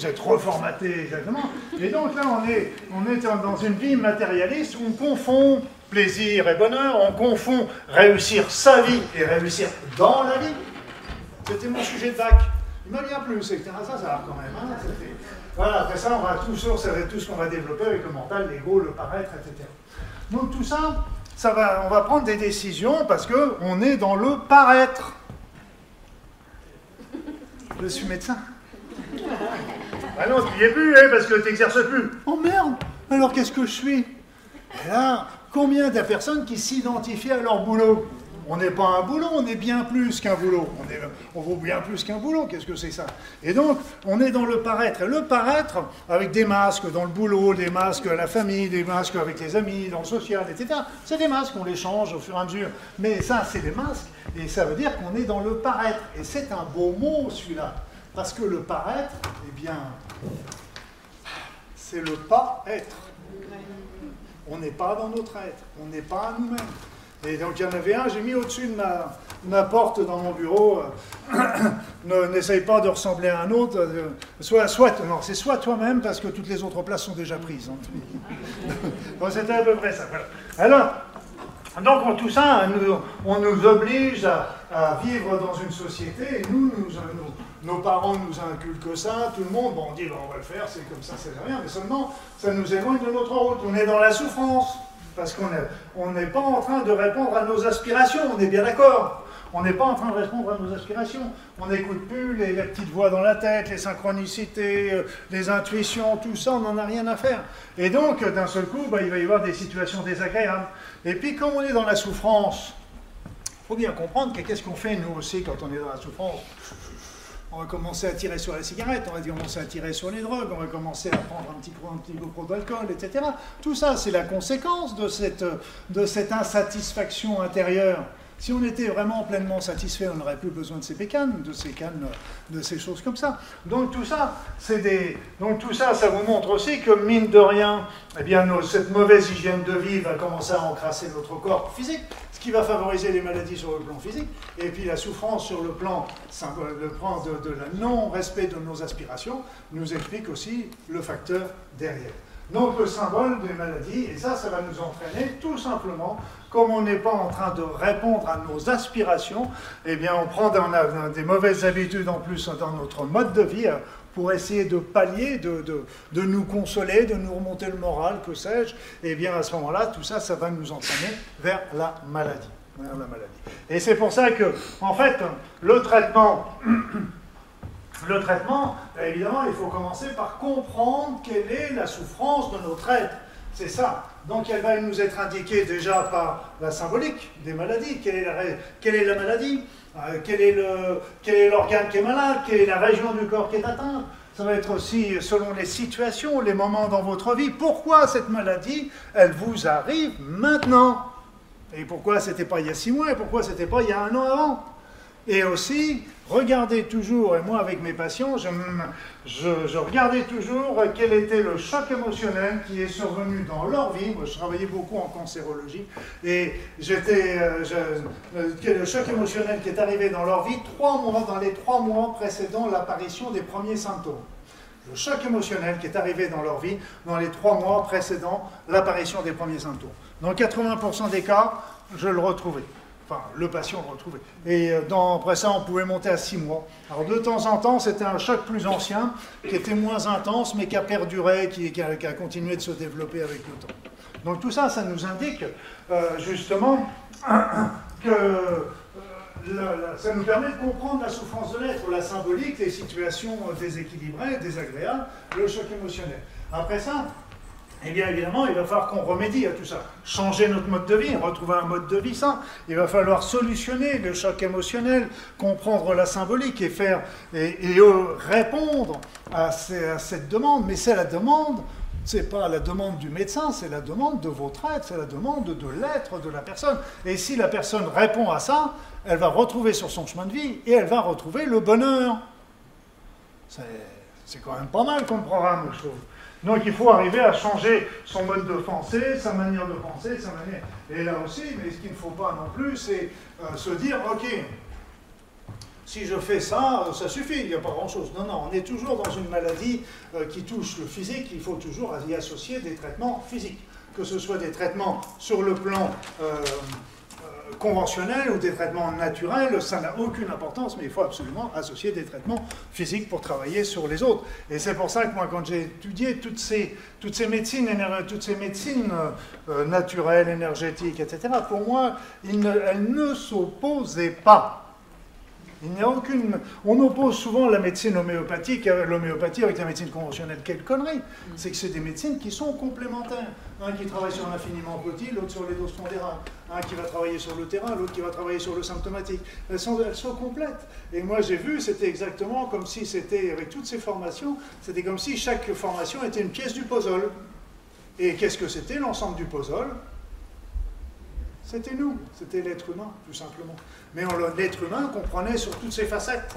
vous êtes reformaté exactement. Et donc là, on est, on est dans une vie matérialiste où on confond plaisir et bonheur, on confond réussir sa vie et réussir dans la vie. C'était mon sujet de bac. Il m'a bien plu, c'est ça va quand même. Hein, voilà, après ça, on va tout sur, tout ce qu'on va développer avec le mental, l'ego, le paraître, etc. Donc tout ça, ça va, on va prendre des décisions parce qu'on est dans le paraître. Je suis médecin. *laughs* Ah non, tu n'y es plus, hein, parce que tu n'exerces plus. Oh merde Alors qu'est-ce que je suis? Et là, combien de personnes qui s'identifient à leur boulot? On n'est pas un boulot, on est bien plus qu'un boulot. On, est, on vaut bien plus qu'un boulot, qu'est-ce que c'est ça? Et donc, on est dans le paraître. Et le paraître, avec des masques dans le boulot, des masques à la famille, des masques avec les amis, dans le social, etc. C'est des masques, on les change au fur et à mesure. Mais ça, c'est des masques, et ça veut dire qu'on est dans le paraître. Et c'est un beau mot, celui-là. Parce que le paraître, eh bien, c'est le pas-être. On n'est pas dans notre être, on n'est pas à nous-mêmes. Et donc il y en avait un, j'ai mis au-dessus de ma, porte dans mon bureau, euh, *coughs* n'essaye pas de ressembler à un autre, euh, soit, soit, non, c'est soit toi-même parce que toutes les autres places sont déjà prises. Hein. *laughs* C'était à peu près ça. Alors, donc tout ça, on nous oblige à, vivre dans une société, et nous, nous, nos parents nous inculquent ça, tout le monde, on dit, on va le faire, c'est comme ça, c'est rien, mais seulement, ça nous éloigne de notre route. On est dans la souffrance, parce qu'on n'est pas en train de répondre à nos aspirations, on est bien d'accord. On n'est pas en train de répondre à nos aspirations. On n'écoute plus les, petites voix dans la tête, les synchronicités, euh, les intuitions, tout ça, on n'en a rien à faire. Et donc, d'un seul coup, bah, il va y avoir des situations désagréables. Et puis, comme on est dans la souffrance, il faut bien comprendre que qu'est-ce qu'on fait, nous aussi, quand on est dans la souffrance? On va commencer à tirer sur la cigarette, on va commencer à tirer sur les drogues, on va commencer à prendre un petit, un petit peu d'alcool, etc. Tout ça, c'est la conséquence de cette, de cette insatisfaction intérieure. Si on était vraiment pleinement satisfait, on n'aurait plus besoin de ces pécanes, de ces cannes, de ces choses comme ça. Donc tout ça, c'est des... Donc tout ça, ça vous montre aussi que mine de rien, eh bien, cette mauvaise hygiène de vie va commencer à encrasser notre corps physique qui va favoriser les maladies sur le plan physique, et puis la souffrance sur le plan, de, de la non-respect de nos aspirations nous explique aussi le facteur derrière. Donc le symbole des maladies, et ça, ça va nous entraîner tout simplement, comme on n'est pas en train de répondre à nos aspirations, eh bien on prend des mauvaises habitudes en plus dans notre mode de vie pour essayer de pallier, de, de, de, nous consoler, de nous remonter le moral, que sais-je, et eh bien à ce moment-là, tout ça, ça va nous entraîner vers la maladie. Vers la maladie. Et c'est pour ça que, en fait, le traitement, *clears throat* le traitement, évidemment, il faut commencer par comprendre quelle est la souffrance de notre être. C'est ça. Donc elle va nous être indiquée déjà par la symbolique des maladies. Quelle est la, quelle est la maladie? Euh, quel est l'organe qui est malade, quelle est la région du corps qui est atteinte? Ça va être aussi selon les situations, les moments dans votre vie. Pourquoi cette maladie, elle vous arrive maintenant? Et pourquoi c'était pas il y a six mois? Et pourquoi c'était pas il y a un an avant? Et aussi, regardez toujours, et moi avec mes patients, je, regardais toujours quel était le choc émotionnel qui est survenu dans leur vie. Moi, je travaillais beaucoup en cancérologie, et j'étais, euh, euh, le choc émotionnel qui est arrivé dans leur vie trois mois, dans les trois mois précédant l'apparition des premiers symptômes. Le choc émotionnel qui est arrivé dans leur vie dans les trois mois précédant l'apparition des premiers symptômes. Dans 80% des cas, je le retrouvais. Enfin, le patient le retrouvait. Et euh, après ça, on pouvait monter à 6 mois. Alors de temps en temps, c'était un choc plus ancien, qui était moins intense, mais qui a perduré, qui, a, continué de se développer avec le temps. Donc tout ça, ça nous indique euh, justement *clears throat* que euh, ça nous permet de comprendre la souffrance de l'être, la symbolique, les situations déséquilibrées, désagréables, le choc émotionnel. Après ça, eh bien évidemment, il va falloir qu'on remédie à tout ça. Changer notre mode de vie, retrouver un mode de vie sain. Il va falloir solutionner le choc émotionnel, comprendre la symbolique et faire et, euh, répondre à, cette demande. Mais c'est la demande, c'est pas la demande du médecin, c'est la demande de votre être, c'est la demande de l'être de la personne. Et si la personne répond à ça, elle va retrouver sur son chemin de vie et elle va retrouver le bonheur. C'est quand même pas mal comme programme, je trouve. Donc il faut arriver à changer son mode de pensée, sa manière de penser, sa manière. Et là aussi, mais ce qu'il ne faut pas non plus, c'est euh, se dire, ok, si je fais ça, ça suffit, il n'y a pas grand-chose. Non, non, on est toujours dans une maladie euh, qui touche le physique, il faut toujours y associer des traitements physiques, que ce soit des traitements sur le plan euh, conventionnels ou des traitements naturels, ça n'a aucune importance, mais il faut absolument associer des traitements physiques pour travailler sur les autres. Et c'est pour ça que moi, quand j'ai étudié toutes ces, toutes ces médecines, toutes ces médecines euh, naturelles, énergétiques, etc., pour moi, elles ne s'opposaient pas. Il n'y a aucune. On oppose souvent la médecine homéopathique, l'homéopathie avec la médecine conventionnelle. Quelle connerie C'est que c'est des médecines qui sont complémentaires. Un qui travaille sur l'infiniment petit, l'autre sur les doses pondérales. Un qui va travailler sur le terrain, l'autre qui va travailler sur le symptomatique. Elles sont, elles sont complètes. Et moi, j'ai vu, c'était exactement comme si c'était, avec toutes ces formations, c'était comme si chaque formation était une pièce du puzzle. Et qu'est-ce que c'était l'ensemble du puzzle? C'était nous, c'était l'être humain, tout simplement. Mais l'être humain comprenait sur toutes ses facettes.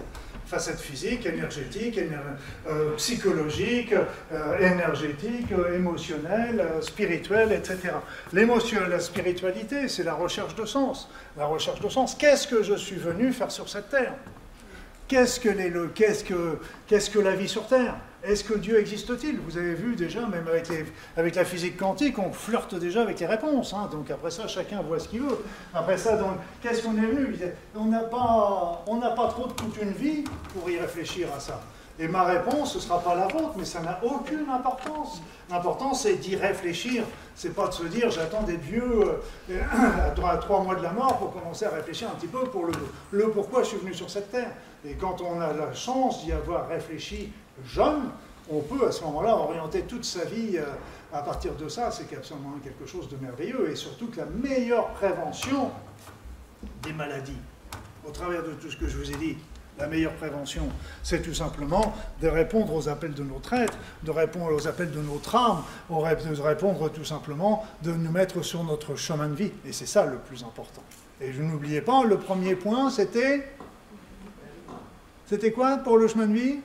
Facettes physiques, énergétiques, éner euh, psychologiques, euh, euh, spirituelles, etc. L'émotion, la spiritualité, c'est la recherche de sens. La recherche de sens. Qu'est-ce que je suis venu faire sur cette terre? Qu'est-ce que la vie sur Terre? Est-ce que Dieu existe-t-il? Vous avez vu déjà, même avec, avec, la physique quantique, on flirte déjà avec les réponses. Hein, donc après ça, chacun voit ce qu'il veut. Après ça, donc, qu'est-ce qu'on est venu On n'a pas, trop de toute une vie pour y réfléchir à ça. Et ma réponse, ce ne sera pas la vôtre, mais ça n'a aucune importance. L'important, c'est d'y réfléchir. C'est pas de se dire, j'attends d'être vieux euh, *clears throat* à trois mois de la mort pour commencer à réfléchir un petit peu pour le pourquoi je suis venu sur cette terre. Et quand on a la chance d'y avoir réfléchi jeune, on peut à ce moment-là orienter toute sa vie à partir de ça. C'est absolument quelque chose de merveilleux. Et surtout que la meilleure prévention des maladies, au travers de tout ce que je vous ai dit, la meilleure prévention, c'est tout simplement de répondre aux appels de notre être, de répondre aux appels de notre âme, de répondre tout simplement de nous mettre sur notre chemin de vie. Et c'est ça le plus important. Et je n'oubliez pas, le premier point, c'était? C'était quoi pour le chemin de vie?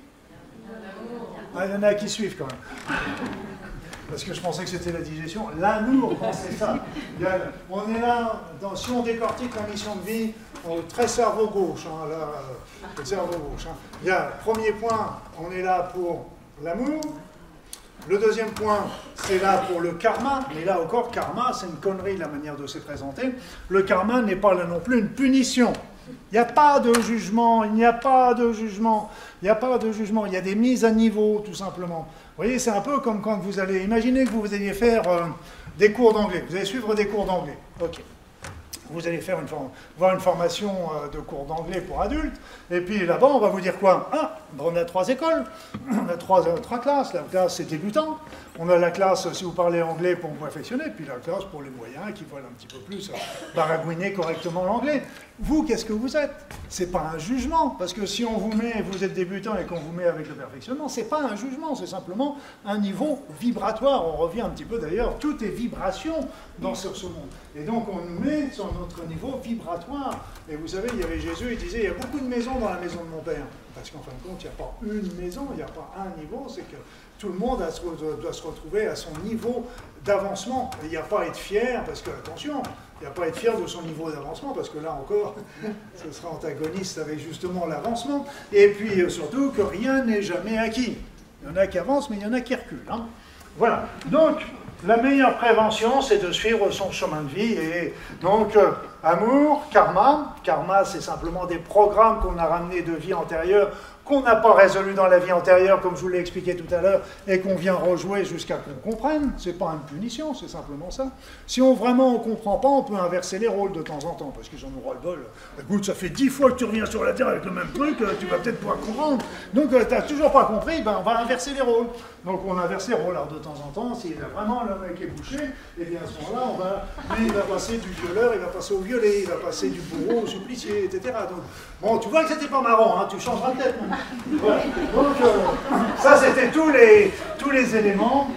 Ah, Il y en a qui suivent quand même. Parce que je pensais que c'était la digestion. L'amour, c'est ça. on est là, si on décortique la mission de vie, on très cerveau gauche, hein, là, le cerveau gauche. Hein. Il y a, premier point, on est là pour l'amour. Le deuxième point, c'est là pour le karma, mais là encore, karma, c'est une connerie la manière de se présenter. Le karma n'est pas là non plus une punition. Il n'y a pas de jugement, il n'y a pas de jugement, il n'y a pas de jugement, il y a des mises à niveau tout simplement. Vous voyez, c'est un peu comme quand vous allez, imaginez que vous alliez faire euh, des cours d'anglais, vous allez suivre des cours d'anglais, ok. Vous allez faire voir une formation euh, de cours d'anglais pour adultes, et puis là-bas, on va vous dire quoi? Ah, on a trois écoles, *clears throat* on a trois, euh, trois classes, la classe c'est débutant, on a la classe, si vous parlez anglais, pour perfectionner, puis la classe pour les moyens qui veulent un petit peu plus baragouiner correctement l'anglais. Vous, qu'est-ce que vous êtes? C'est pas un jugement, parce que si on vous met, vous êtes débutant et qu'on vous met avec le perfectionnement, c'est pas un jugement, c'est simplement un niveau vibratoire. On revient un petit peu d'ailleurs, tout est vibration dans ce, ce monde. Et donc on nous met sur notre niveau vibratoire. Et vous savez, il y avait Jésus, il disait, il y a beaucoup de maisons dans la maison de mon Père. Parce qu'en fin de compte, il n'y a pas une maison, il n'y a pas un niveau, c'est que tout le monde doit se retrouver à son niveau d'avancement. Il n'y a pas à être fier, parce que, attention, il n'y a pas à être fier de son niveau d'avancement, parce que là encore, *laughs* ce sera antagoniste avec justement l'avancement. Et puis euh, surtout que rien n'est jamais acquis. Il y en a qui avancent, mais il y en a qui reculent. Hein. Voilà. Donc, la meilleure prévention, c'est de suivre son chemin de vie. Et donc, euh, amour, karma. Karma, c'est simplement des programmes qu'on a ramenés de vie antérieure qu'on n'a pas résolu dans la vie antérieure, comme je vous l'ai expliqué tout à l'heure, et qu'on vient rejouer jusqu'à qu'on comprenne. C'est pas une punition, c'est simplement ça. Si on vraiment on comprend pas, on peut inverser les rôles de temps en temps, parce qu'ils en auront le bol. Écoute, ça fait dix fois que tu reviens sur la Terre avec le même truc, euh, tu vas peut-être pouvoir comprendre. Donc, euh, tu n'as toujours pas compris, ben, on va inverser les rôles. Donc, on inverse les rôles. Alors, de temps en temps, s'il a vraiment le mec est bouché, et eh bien à ce moment-là, on va, il va passer du violeur, il va passer au violet, il va passer du bourreau au supplicié, etc. Donc, bon, tu vois que c'était pas marrant, hein, tu changeras de tête. Donc, euh, ça, c'était tous les, éléments.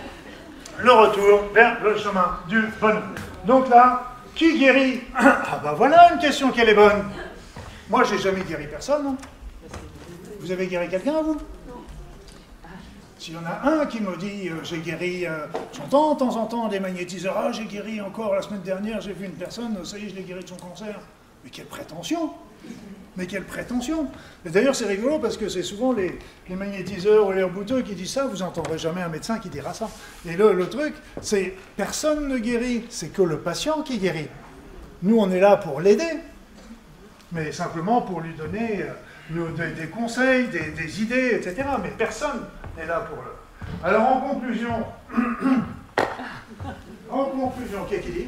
Le retour vers le chemin du bonheur. Donc là, qui guérit *clears throat* Ah ben voilà une question qui est bonne. Moi, j'ai jamais guéri personne. Non vous avez guéri quelqu'un, vous? S'il y en a un qui me dit euh, j'ai guéri, euh, j'entends de temps en temps des magnétiseurs, ah j'ai guéri encore la semaine dernière, j'ai vu une personne, ça y est, je l'ai guéri de son cancer. Mais quelle prétention mais quelle prétention Et d'ailleurs, c'est rigolo parce que c'est souvent les, magnétiseurs ou les rebouteux qui disent ça. Vous n'entendrez jamais un médecin qui dira ça. Et le, le truc, c'est personne ne guérit, c'est que le patient qui guérit. Nous, on est là pour l'aider, mais simplement pour lui donner euh, des, conseils, des, idées, etc. Mais personne là pour le. Alors, en conclusion, *coughs* en conclusion, qu'est-ce qu'il dit?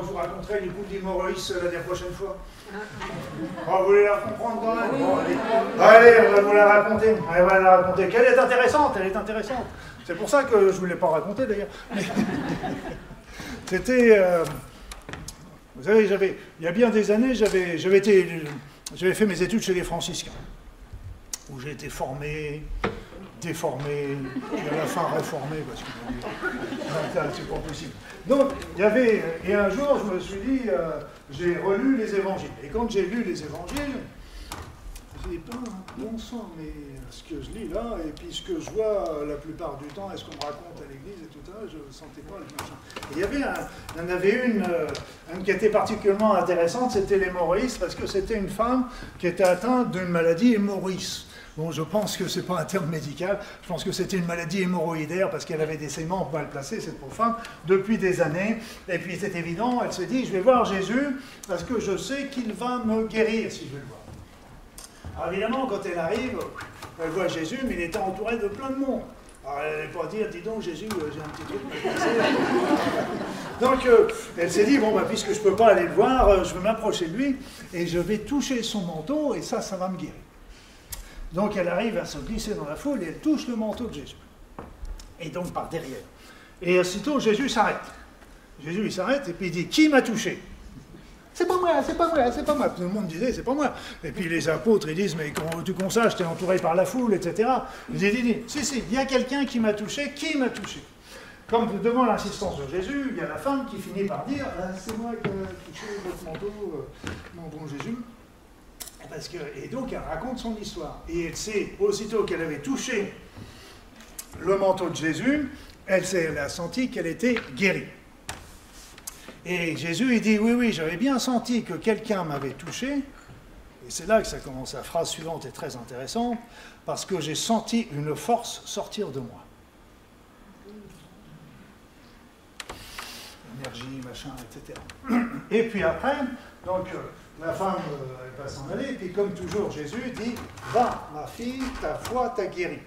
Je vous raconterai les coups d'Imoris la prochaine fois? *laughs* Oh, vous voulez la comprendre quand même? Allez. on va vous la raconter. On va la raconter. Qu'elle est intéressante, elle est intéressante. C'est pour ça que je ne voulais pas raconter d'ailleurs. *laughs* C'était. Euh, vous savez, j'avais, il y a bien des années, j'avais, j'avais, été, j'avais fait mes études chez les franciscains, où j'ai été formé, déformé, et à la fin réformé, parce que c'est pas possible. Donc, il y avait, et un jour, je me suis dit, euh, j'ai relu les évangiles. Et quand j'ai lu les évangiles, suis dit, bon sang, mais ce que je lis là, et puis ce que je vois la plupart du temps, est-ce qu'on me raconte à l'église et tout ça, je ne sentais pas le machin. il y avait il y en avait une, euh, une qui était particulièrement intéressante, c'était l'hémorroïs, parce que c'était une femme qui était atteinte d'une maladie hémorroïs. Bon, je pense que ce n'est pas un terme médical, je pense que c'était une maladie hémorroïdaire parce qu'elle avait des saignements mal placés, cette pauvre depuis des années. Et puis c'est évident, elle se dit, je vais voir Jésus parce que je sais qu'il va me guérir si je vais le voir. Alors évidemment, quand elle arrive, elle voit Jésus, mais il était entouré de plein de monde. Alors elle n'allait pas dire, dis donc Jésus, euh, j'ai un petit truc. *laughs* donc euh, elle s'est dit, bon, bah, puisque je ne peux pas aller le voir, euh, je vais m'approcher de lui et je vais toucher son manteau et ça, ça va me guérir. Donc elle arrive à se glisser dans la foule et elle touche le manteau de Jésus. Et donc par derrière. Et aussitôt Jésus s'arrête. Jésus il s'arrête et puis il dit Qui m'a touché? C'est pas moi, c'est pas moi, c'est pas moi. Tout le monde disait, c'est pas moi. Et puis les apôtres, ils disent, mais quand tu consages, tu es entouré par la foule, etc. Il dit, dit, si, si, il y a quelqu'un qui m'a touché, qui m'a touché? Comme devant l'insistance de Jésus, il y a la femme qui finit par dire, ah, c'est moi qui ai touché votre manteau, euh, mon bon Jésus. Et donc elle raconte son histoire. Et elle sait, aussitôt qu'elle avait touché le manteau de Jésus, elle, elle a senti qu'elle était guérie. Et Jésus, il dit, oui, oui, j'avais bien senti que quelqu'un m'avait touché. Et c'est là que ça commence. La phrase suivante est très intéressante, parce que j'ai senti une force sortir de moi. Énergie, machin, etc. Et puis après, donc, euh, la femme, euh, elle va s'en aller, et puis comme toujours, Jésus dit, va, ma fille, ta foi t'a guéri.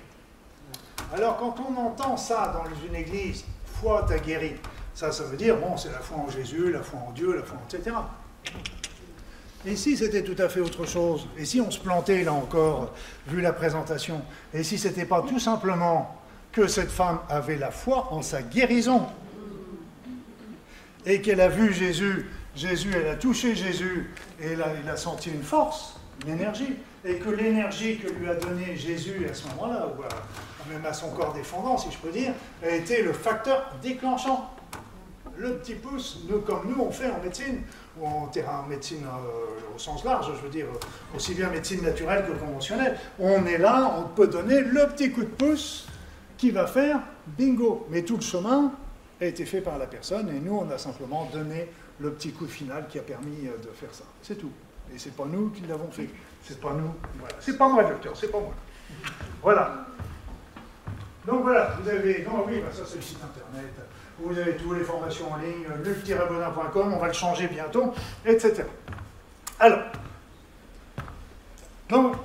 Alors quand on entend ça dans une église, foi t'a guéri, ça, ça veut dire, bon, c'est la foi en Jésus, la foi en Dieu, la foi en... etc. Et si c'était tout à fait autre chose? Et si on se plantait, là encore, vu la présentation? Et si c'était pas tout simplement que cette femme avait la foi en sa guérison? Et qu'elle a vu Jésus Jésus, elle a touché Jésus et elle a, senti une force, une énergie. Et que l'énergie que lui a donnée Jésus à ce moment-là, ou même à son corps défendant, si je peux dire, a été le facteur déclenchant. Le petit pouce, nous, comme nous on fait en médecine, ou en terrain médecine euh, au sens large, je veux dire, aussi bien médecine naturelle que conventionnelle, on est là, on peut donner le petit coup de pouce qui va faire bingo. Mais tout le chemin a été fait par la personne et nous, on a simplement donné le petit coup final qui a permis euh, de faire ça. C'est tout. Et c'est pas nous qui l'avons fait. C'est pas nous. Voilà. C'est pas moi, docteur, c'est pas moi. Voilà. Donc voilà, vous avez, non oui, bah ça c'est le site internet, vous avez toutes les formations en ligne, luc-bonin.com, on va le changer bientôt, etc. Alors, donc,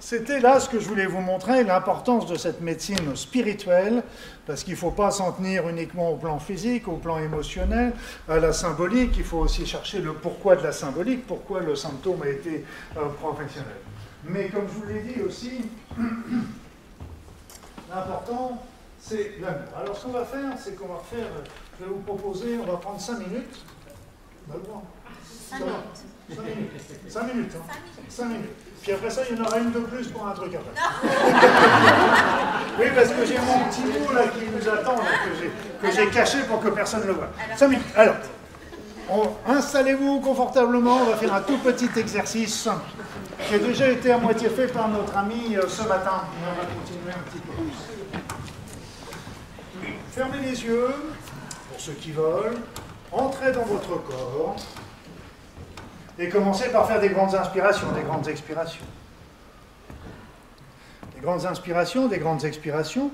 c'était là ce que je voulais vous montrer, l'importance de cette médecine spirituelle, parce qu'il ne faut pas s'en tenir uniquement au plan physique, au plan émotionnel, à la symbolique, il faut aussi chercher le pourquoi de la symbolique, pourquoi le symptôme a été euh, professionnel. Mais comme je vous l'ai dit aussi, *clears throat* l'important, c'est l'amour. Alors ce qu'on va faire, c'est qu'on va faire, je vais vous proposer, on va prendre 5 minutes. 5 minutes. 5 minutes. 5 minutes. 5 minutes. Puis après ça, il y en aura une de plus pour un truc après. *laughs* oui, parce que j'ai mon petit mot là qui nous attend, que j'ai caché pour que personne ne le voit. 5 minutes. Alors, installez-vous confortablement, on va faire un tout petit exercice qui a déjà été à moitié fait par notre ami euh, ce matin. on va continuer un petit peu. Fermez les yeux, pour ceux qui veulent. Entrez dans votre corps. Et commencez par faire des grandes inspirations, des grandes expirations. Des grandes inspirations, des grandes expirations,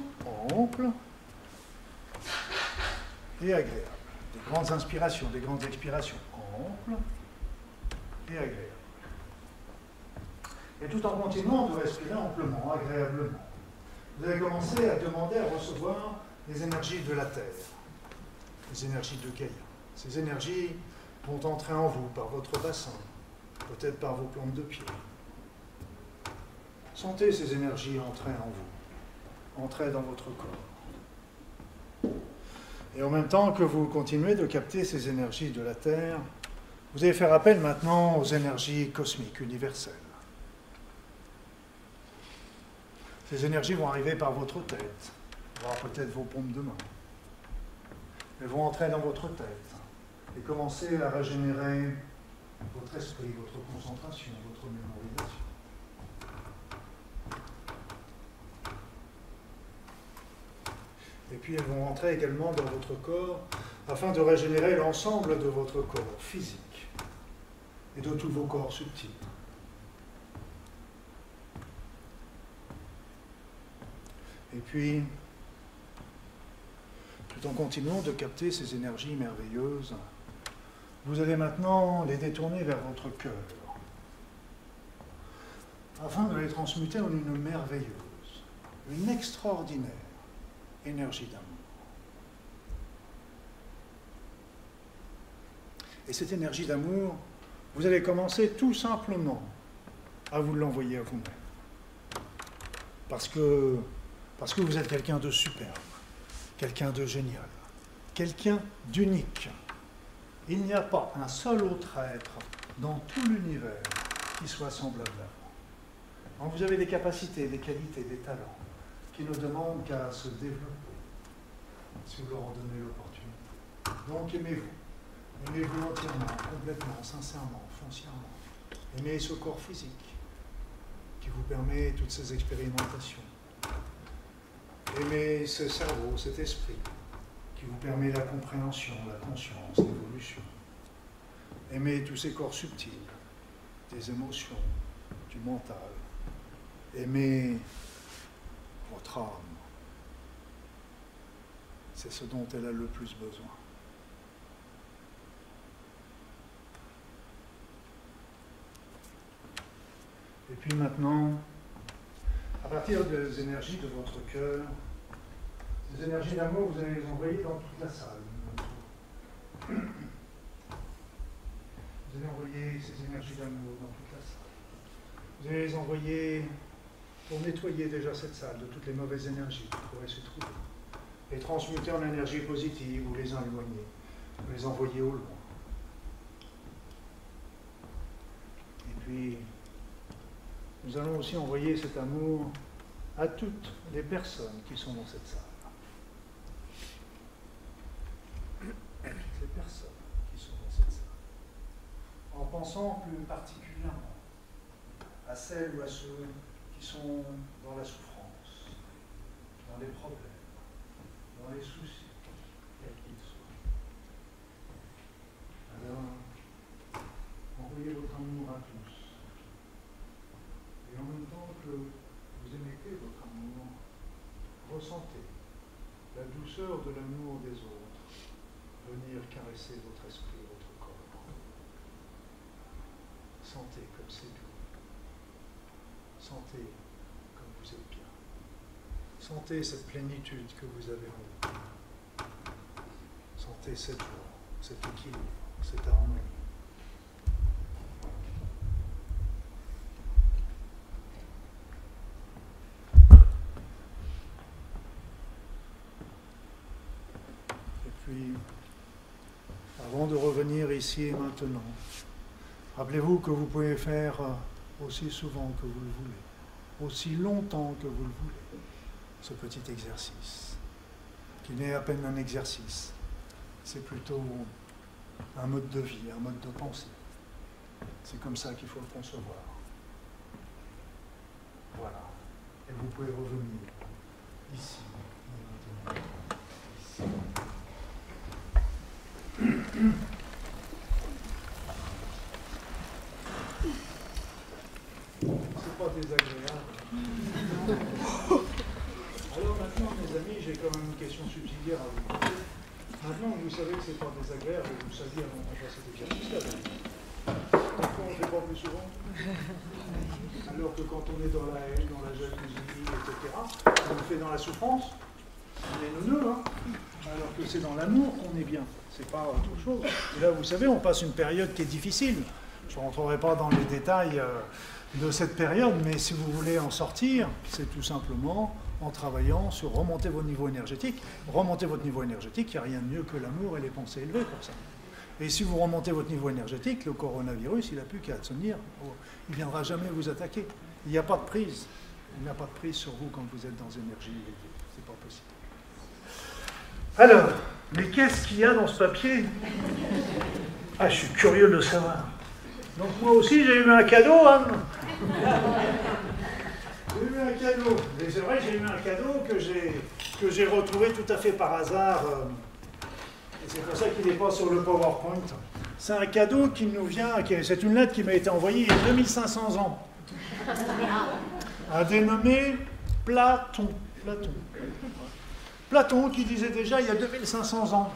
amples et agréables. Des grandes inspirations, des grandes expirations, amples et agréables. Et tout en continuant de respirer amplement, agréablement. Vous allez commencer à demander à recevoir les énergies de la Terre, les énergies de Gaïa. Ces énergies vont entrer en vous par votre bassin, peut-être par vos plantes de pied. Sentez ces énergies entrer en vous, entrer dans votre corps. Et en même temps que vous continuez de capter ces énergies de la Terre, vous allez faire appel maintenant aux énergies cosmiques universelles. Ces énergies vont arriver par votre tête, voire peut-être vos pompes de main. Elles vont entrer dans votre tête et commencer à régénérer votre esprit, votre concentration, votre mémorisation. Et puis elles vont entrer également dans votre corps afin de régénérer l'ensemble de votre corps physique et de tous vos corps subtils. Et puis, tout en continuant de capter ces énergies merveilleuses, vous allez maintenant les détourner vers votre cœur, afin de les transmuter en une merveilleuse, une extraordinaire énergie d'amour. Et cette énergie d'amour, vous allez commencer tout simplement à vous l'envoyer à vous-même. Parce que, parce que vous êtes quelqu'un de superbe, quelqu'un de génial, quelqu'un d'unique. Il n'y a pas un seul autre être dans tout l'univers qui soit semblable à vous. vous avez des capacités, des qualités, des talents qui ne demandent qu'à se développer si vous leur en donnez l'opportunité. Donc aimez-vous. Aimez-vous entièrement, complètement, sincèrement, foncièrement. Aimez ce corps physique qui vous permet toutes ces expérimentations. Aimez ce cerveau, cet esprit qui vous permet la compréhension, la conscience, l'évolution. Aimez tous ces corps subtils, des émotions, du mental. Aimez votre âme. C'est ce dont elle a le plus besoin. Et puis maintenant, à partir des énergies de votre cœur, ces énergies d'amour, vous allez les envoyer dans toute la salle. Vous allez envoyer ces énergies d'amour dans toute la salle. Vous allez les envoyer pour nettoyer déjà cette salle de toutes les mauvaises énergies qui pourraient se trouver. Et transmuter en énergie positive ou les éloigner, ou les envoyer au loin. Et puis, nous allons aussi envoyer cet amour à toutes les personnes qui sont dans cette salle. Les personnes qui sont dans cette salle, en pensant plus particulièrement à celles ou à ceux qui sont dans la souffrance, dans les problèmes, dans les soucis, quels qu'ils soient. Alors, envoyez votre amour à tous. Et en même temps que vous émettez votre amour, ressentez douceur de l'amour des autres venir caresser votre esprit, votre corps. Sentez comme c'est doux. Sentez comme vous êtes bien. Sentez cette plénitude que vous avez en vous. Sentez cette joie, cet équilibre, cette harmonie. Et puis, avant de revenir et maintenant, rappelez-vous que vous pouvez faire euh, aussi souvent que vous le voulez, aussi longtemps que vous le voulez, ce petit exercice, qui n'est à peine un exercice, c'est plutôt un mode de vie, un mode de pensée. C'est comme ça qu'il faut le concevoir. Voilà. Et vous pouvez revenir ici. Ici. C'est pas désagréable. Alors maintenant, mes amis, j'ai quand même une question subsidiaire à vous poser. Maintenant, vous savez que c'est pas souvent? Alors que quand on est dans la haine, dans la jalousie, etc., on le fait dans la souffrance. On est neuneux, hein alors que c'est dans l'amour qu'on est bien, c'est pas autre chose. Et là, vous savez, on passe une période qui est difficile. Je ne rentrerai pas dans les détails euh, de cette période, mais si vous voulez en sortir, c'est tout simplement en travaillant sur remonter vos niveaux énergétiques. Remonter votre niveau énergétique, il n'y a rien de mieux que l'amour et les pensées élevées pour ça. Et si vous remontez votre niveau énergétique, le coronavirus, il n'a plus qu'à tenir, il ne viendra jamais vous attaquer. Il n'y a pas de prise. Il n'y a pas de prise sur vous quand vous êtes dans énergie. C'est pas possible. Alors, mais qu'est-ce qu'il y a dans ce papier? Ah, je suis curieux de savoir. Donc moi aussi, j'ai eu un cadeau, Anne. J'ai eu un cadeau. Et c'est vrai, j'ai eu un cadeau que j'ai, retrouvé tout à fait par hasard. euh, c'est pour ça qu'il n'est pas sur le PowerPoint. C'est un cadeau qui nous vient, c'est une lettre qui m'a été envoyée il y a 2500 ans. Un dénommé Platon. Platon. Platon qui disait déjà il y a 2500 ans,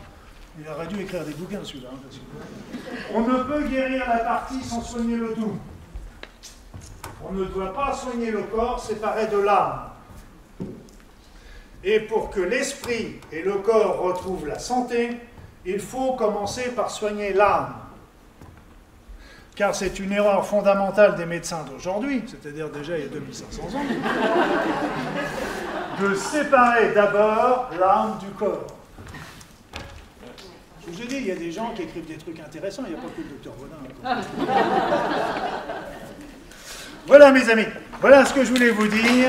il aurait dû écrire des bouquins celui-là, hein, que- on ne peut guérir la partie sans soigner le tout. On ne doit pas soigner le corps séparé de l'âme. Et pour que l'esprit et le corps retrouvent la santé, il faut commencer par soigner l'âme. Car c'est une erreur fondamentale des médecins d'aujourd'hui, c'est-à-dire déjà il y a 2500 ans, de séparer d'abord l'âme du corps. Je vous ai dit, il y a des gens qui écrivent des trucs intéressants, il n'y a pas que le docteur Bodin. Voilà mes amis, voilà ce que je voulais vous dire.